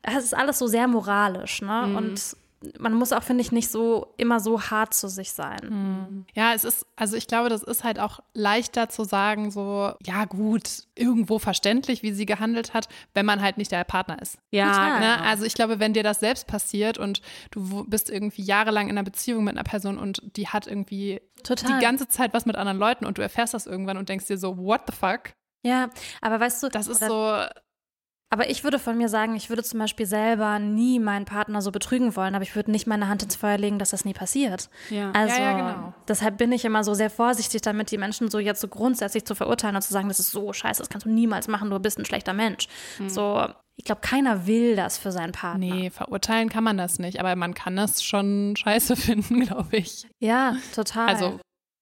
Speaker 4: es ist alles so sehr moralisch, ne?
Speaker 2: Mhm.
Speaker 4: Und man muss auch, finde ich, nicht so immer so hart zu sich sein.
Speaker 3: Ja, es ist, also ich glaube, das ist halt auch leichter zu sagen, so, ja gut, irgendwo verständlich, wie sie gehandelt hat, wenn man halt nicht der Partner ist.
Speaker 2: Ja,
Speaker 4: Total.
Speaker 3: Ne?
Speaker 2: genau.
Speaker 3: Also ich glaube, wenn dir das selbst passiert und du bist irgendwie jahrelang in einer Beziehung mit einer Person und die hat irgendwie
Speaker 4: Total.
Speaker 3: die ganze Zeit was mit anderen Leuten und du erfährst das irgendwann und denkst dir so, what the fuck?
Speaker 4: Ja, aber weißt du,
Speaker 3: Das ist so,
Speaker 4: Aber ich würde von mir sagen, ich würde zum Beispiel selber nie meinen Partner so betrügen wollen, aber ich würde nicht meine Hand ins Feuer legen, dass das nie passiert.
Speaker 2: Ja.
Speaker 4: Also
Speaker 3: Ja, ja, genau.
Speaker 4: deshalb bin ich immer so sehr vorsichtig damit, die Menschen so jetzt so grundsätzlich zu verurteilen und zu sagen, das ist so scheiße, das kannst du niemals machen, du bist ein schlechter Mensch. So, ich glaube, keiner will das für seinen Partner.
Speaker 3: nee, verurteilen kann man das nicht, aber man kann das schon scheiße finden, glaube ich.
Speaker 4: Ja, total.
Speaker 3: Also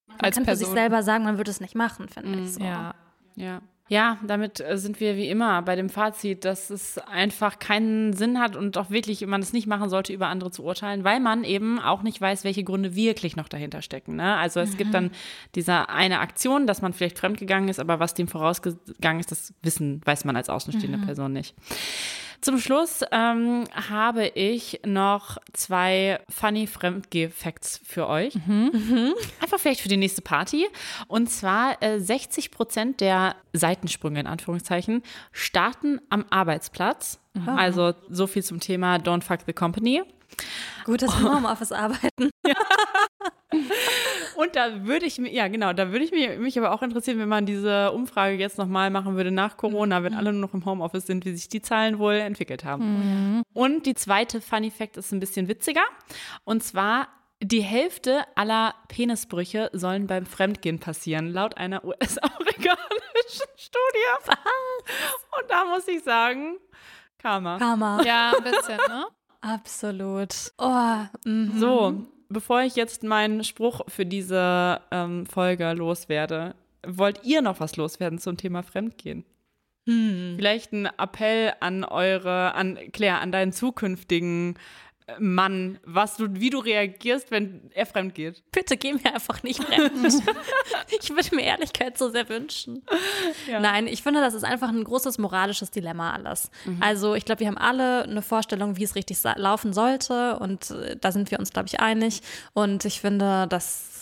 Speaker 4: man
Speaker 3: als
Speaker 4: kann für sich
Speaker 3: Person.
Speaker 4: selber sagen, man würde es nicht machen, finde ich. So.
Speaker 3: Ja.
Speaker 2: Ja. Ja, damit äh, sind wir wie immer bei dem Fazit, dass es einfach keinen Sinn hat und auch wirklich man es nicht machen sollte, über andere zu urteilen, weil man eben auch nicht weiß, welche Gründe wirklich noch dahinter stecken. Ne? Also es gibt dann diese eine Aktion, dass man vielleicht fremdgegangen ist, aber was dem vorausgegangen ist, das wissen, weiß man als außenstehende Person nicht. Zum Schluss ähm, habe ich noch zwei funny Fremdgeh-Facts für euch. Einfach vielleicht für die nächste Party. Und zwar äh, 60 Prozent der Seitensprünge in Anführungszeichen starten am Arbeitsplatz. Also so viel zum Thema Don't fuck the company.
Speaker 4: Gut, dass wir im Homeoffice arbeiten.
Speaker 2: Und da würde ich mir, ja genau, da würde ich mich, mich aber auch interessieren, wenn man diese Umfrage jetzt nochmal machen würde nach Corona, wenn alle nur noch im Homeoffice sind, wie sich die Zahlen wohl entwickelt haben. Und die zweite Funny Fact ist ein bisschen witziger. Und zwar, die Hälfte aller Penisbrüche sollen beim Fremdgehen passieren, laut einer US-amerikanischen Studie. Und da muss ich sagen, Karma.
Speaker 4: Karma.
Speaker 3: Ja, ein bisschen, ne?
Speaker 4: Absolut. Oh, mhm.
Speaker 2: So, bevor ich jetzt meinen Spruch für diese ähm, Folge loswerde, wollt ihr noch was loswerden zum Thema Fremdgehen? Vielleicht ein Appell an eure, an Claire, an deinen zukünftigen Mann, was du, wie du reagierst, wenn er fremd geht.
Speaker 4: Bitte geh mir einfach nicht fremd. ich würde mir Ehrlichkeit so sehr wünschen. Nein, ich finde, das ist einfach ein großes moralisches Dilemma alles. Also ich glaube, wir haben alle eine Vorstellung, wie es richtig laufen sollte und äh, da sind wir uns, glaube ich, einig. Und ich finde, das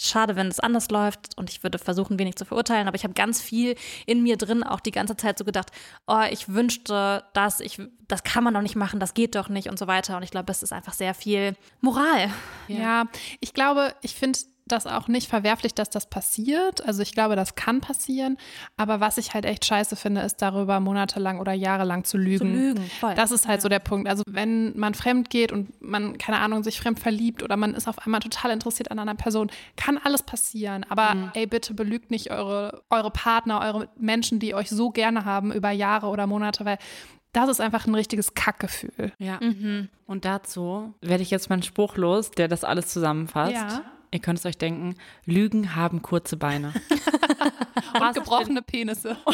Speaker 4: schade, wenn es anders läuft und ich würde versuchen, wenig zu verurteilen, aber ich habe ganz viel in mir drin auch die ganze Zeit so gedacht, oh, ich wünschte das, ich, das kann man doch nicht machen, das geht doch nicht und so weiter und ich glaube, es ist einfach sehr viel Moral.
Speaker 3: Ja, ich glaube, ich finde das auch nicht verwerflich, dass das passiert. Also ich glaube, das kann passieren. Aber was ich halt echt scheiße finde, ist darüber monatelang oder jahrelang zu lügen.
Speaker 4: lügen, voll.
Speaker 3: Das ist halt so der Punkt. Also wenn man fremd geht und man, keine Ahnung, sich fremd verliebt oder man ist auf einmal total interessiert an einer Person, kann alles passieren. Aber ey, bitte belügt nicht eure, eure Partner, eure Menschen, die euch so gerne haben über Jahre oder Monate, weil das ist einfach ein richtiges Kackgefühl.
Speaker 2: Ja. Und dazu werde ich jetzt meinen Spruch los, der das alles zusammenfasst.
Speaker 3: Ja.
Speaker 2: Ihr könnt es euch denken, Lügen haben kurze Beine.
Speaker 3: Und gebrochene Penisse.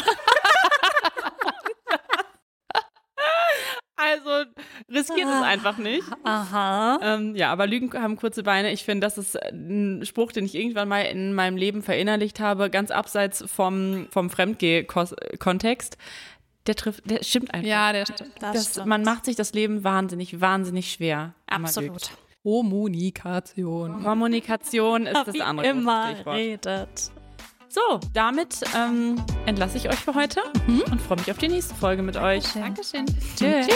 Speaker 2: Also riskiert es einfach nicht.
Speaker 4: Aha.
Speaker 2: Ähm, ja, aber Lügen haben kurze Beine. Ich finde, das ist ein Spruch, den ich irgendwann mal in meinem Leben verinnerlicht habe, ganz abseits vom, vom Fremdgeh-Kontext. Der trifft, der stimmt einfach.
Speaker 3: Ja, der stimmt.
Speaker 4: Das
Speaker 2: das,
Speaker 4: stimmt.
Speaker 2: man macht sich das Leben wahnsinnig, wahnsinnig schwer.
Speaker 4: Absolut.
Speaker 3: Kommunikation.
Speaker 2: Kommunikation ist das andere
Speaker 4: immer
Speaker 2: Stichwort.
Speaker 4: redet.
Speaker 2: So, damit ähm, entlasse ich euch für heute und freue mich auf die nächste Folge mit euch.
Speaker 3: Dankeschön.
Speaker 2: Tschüss.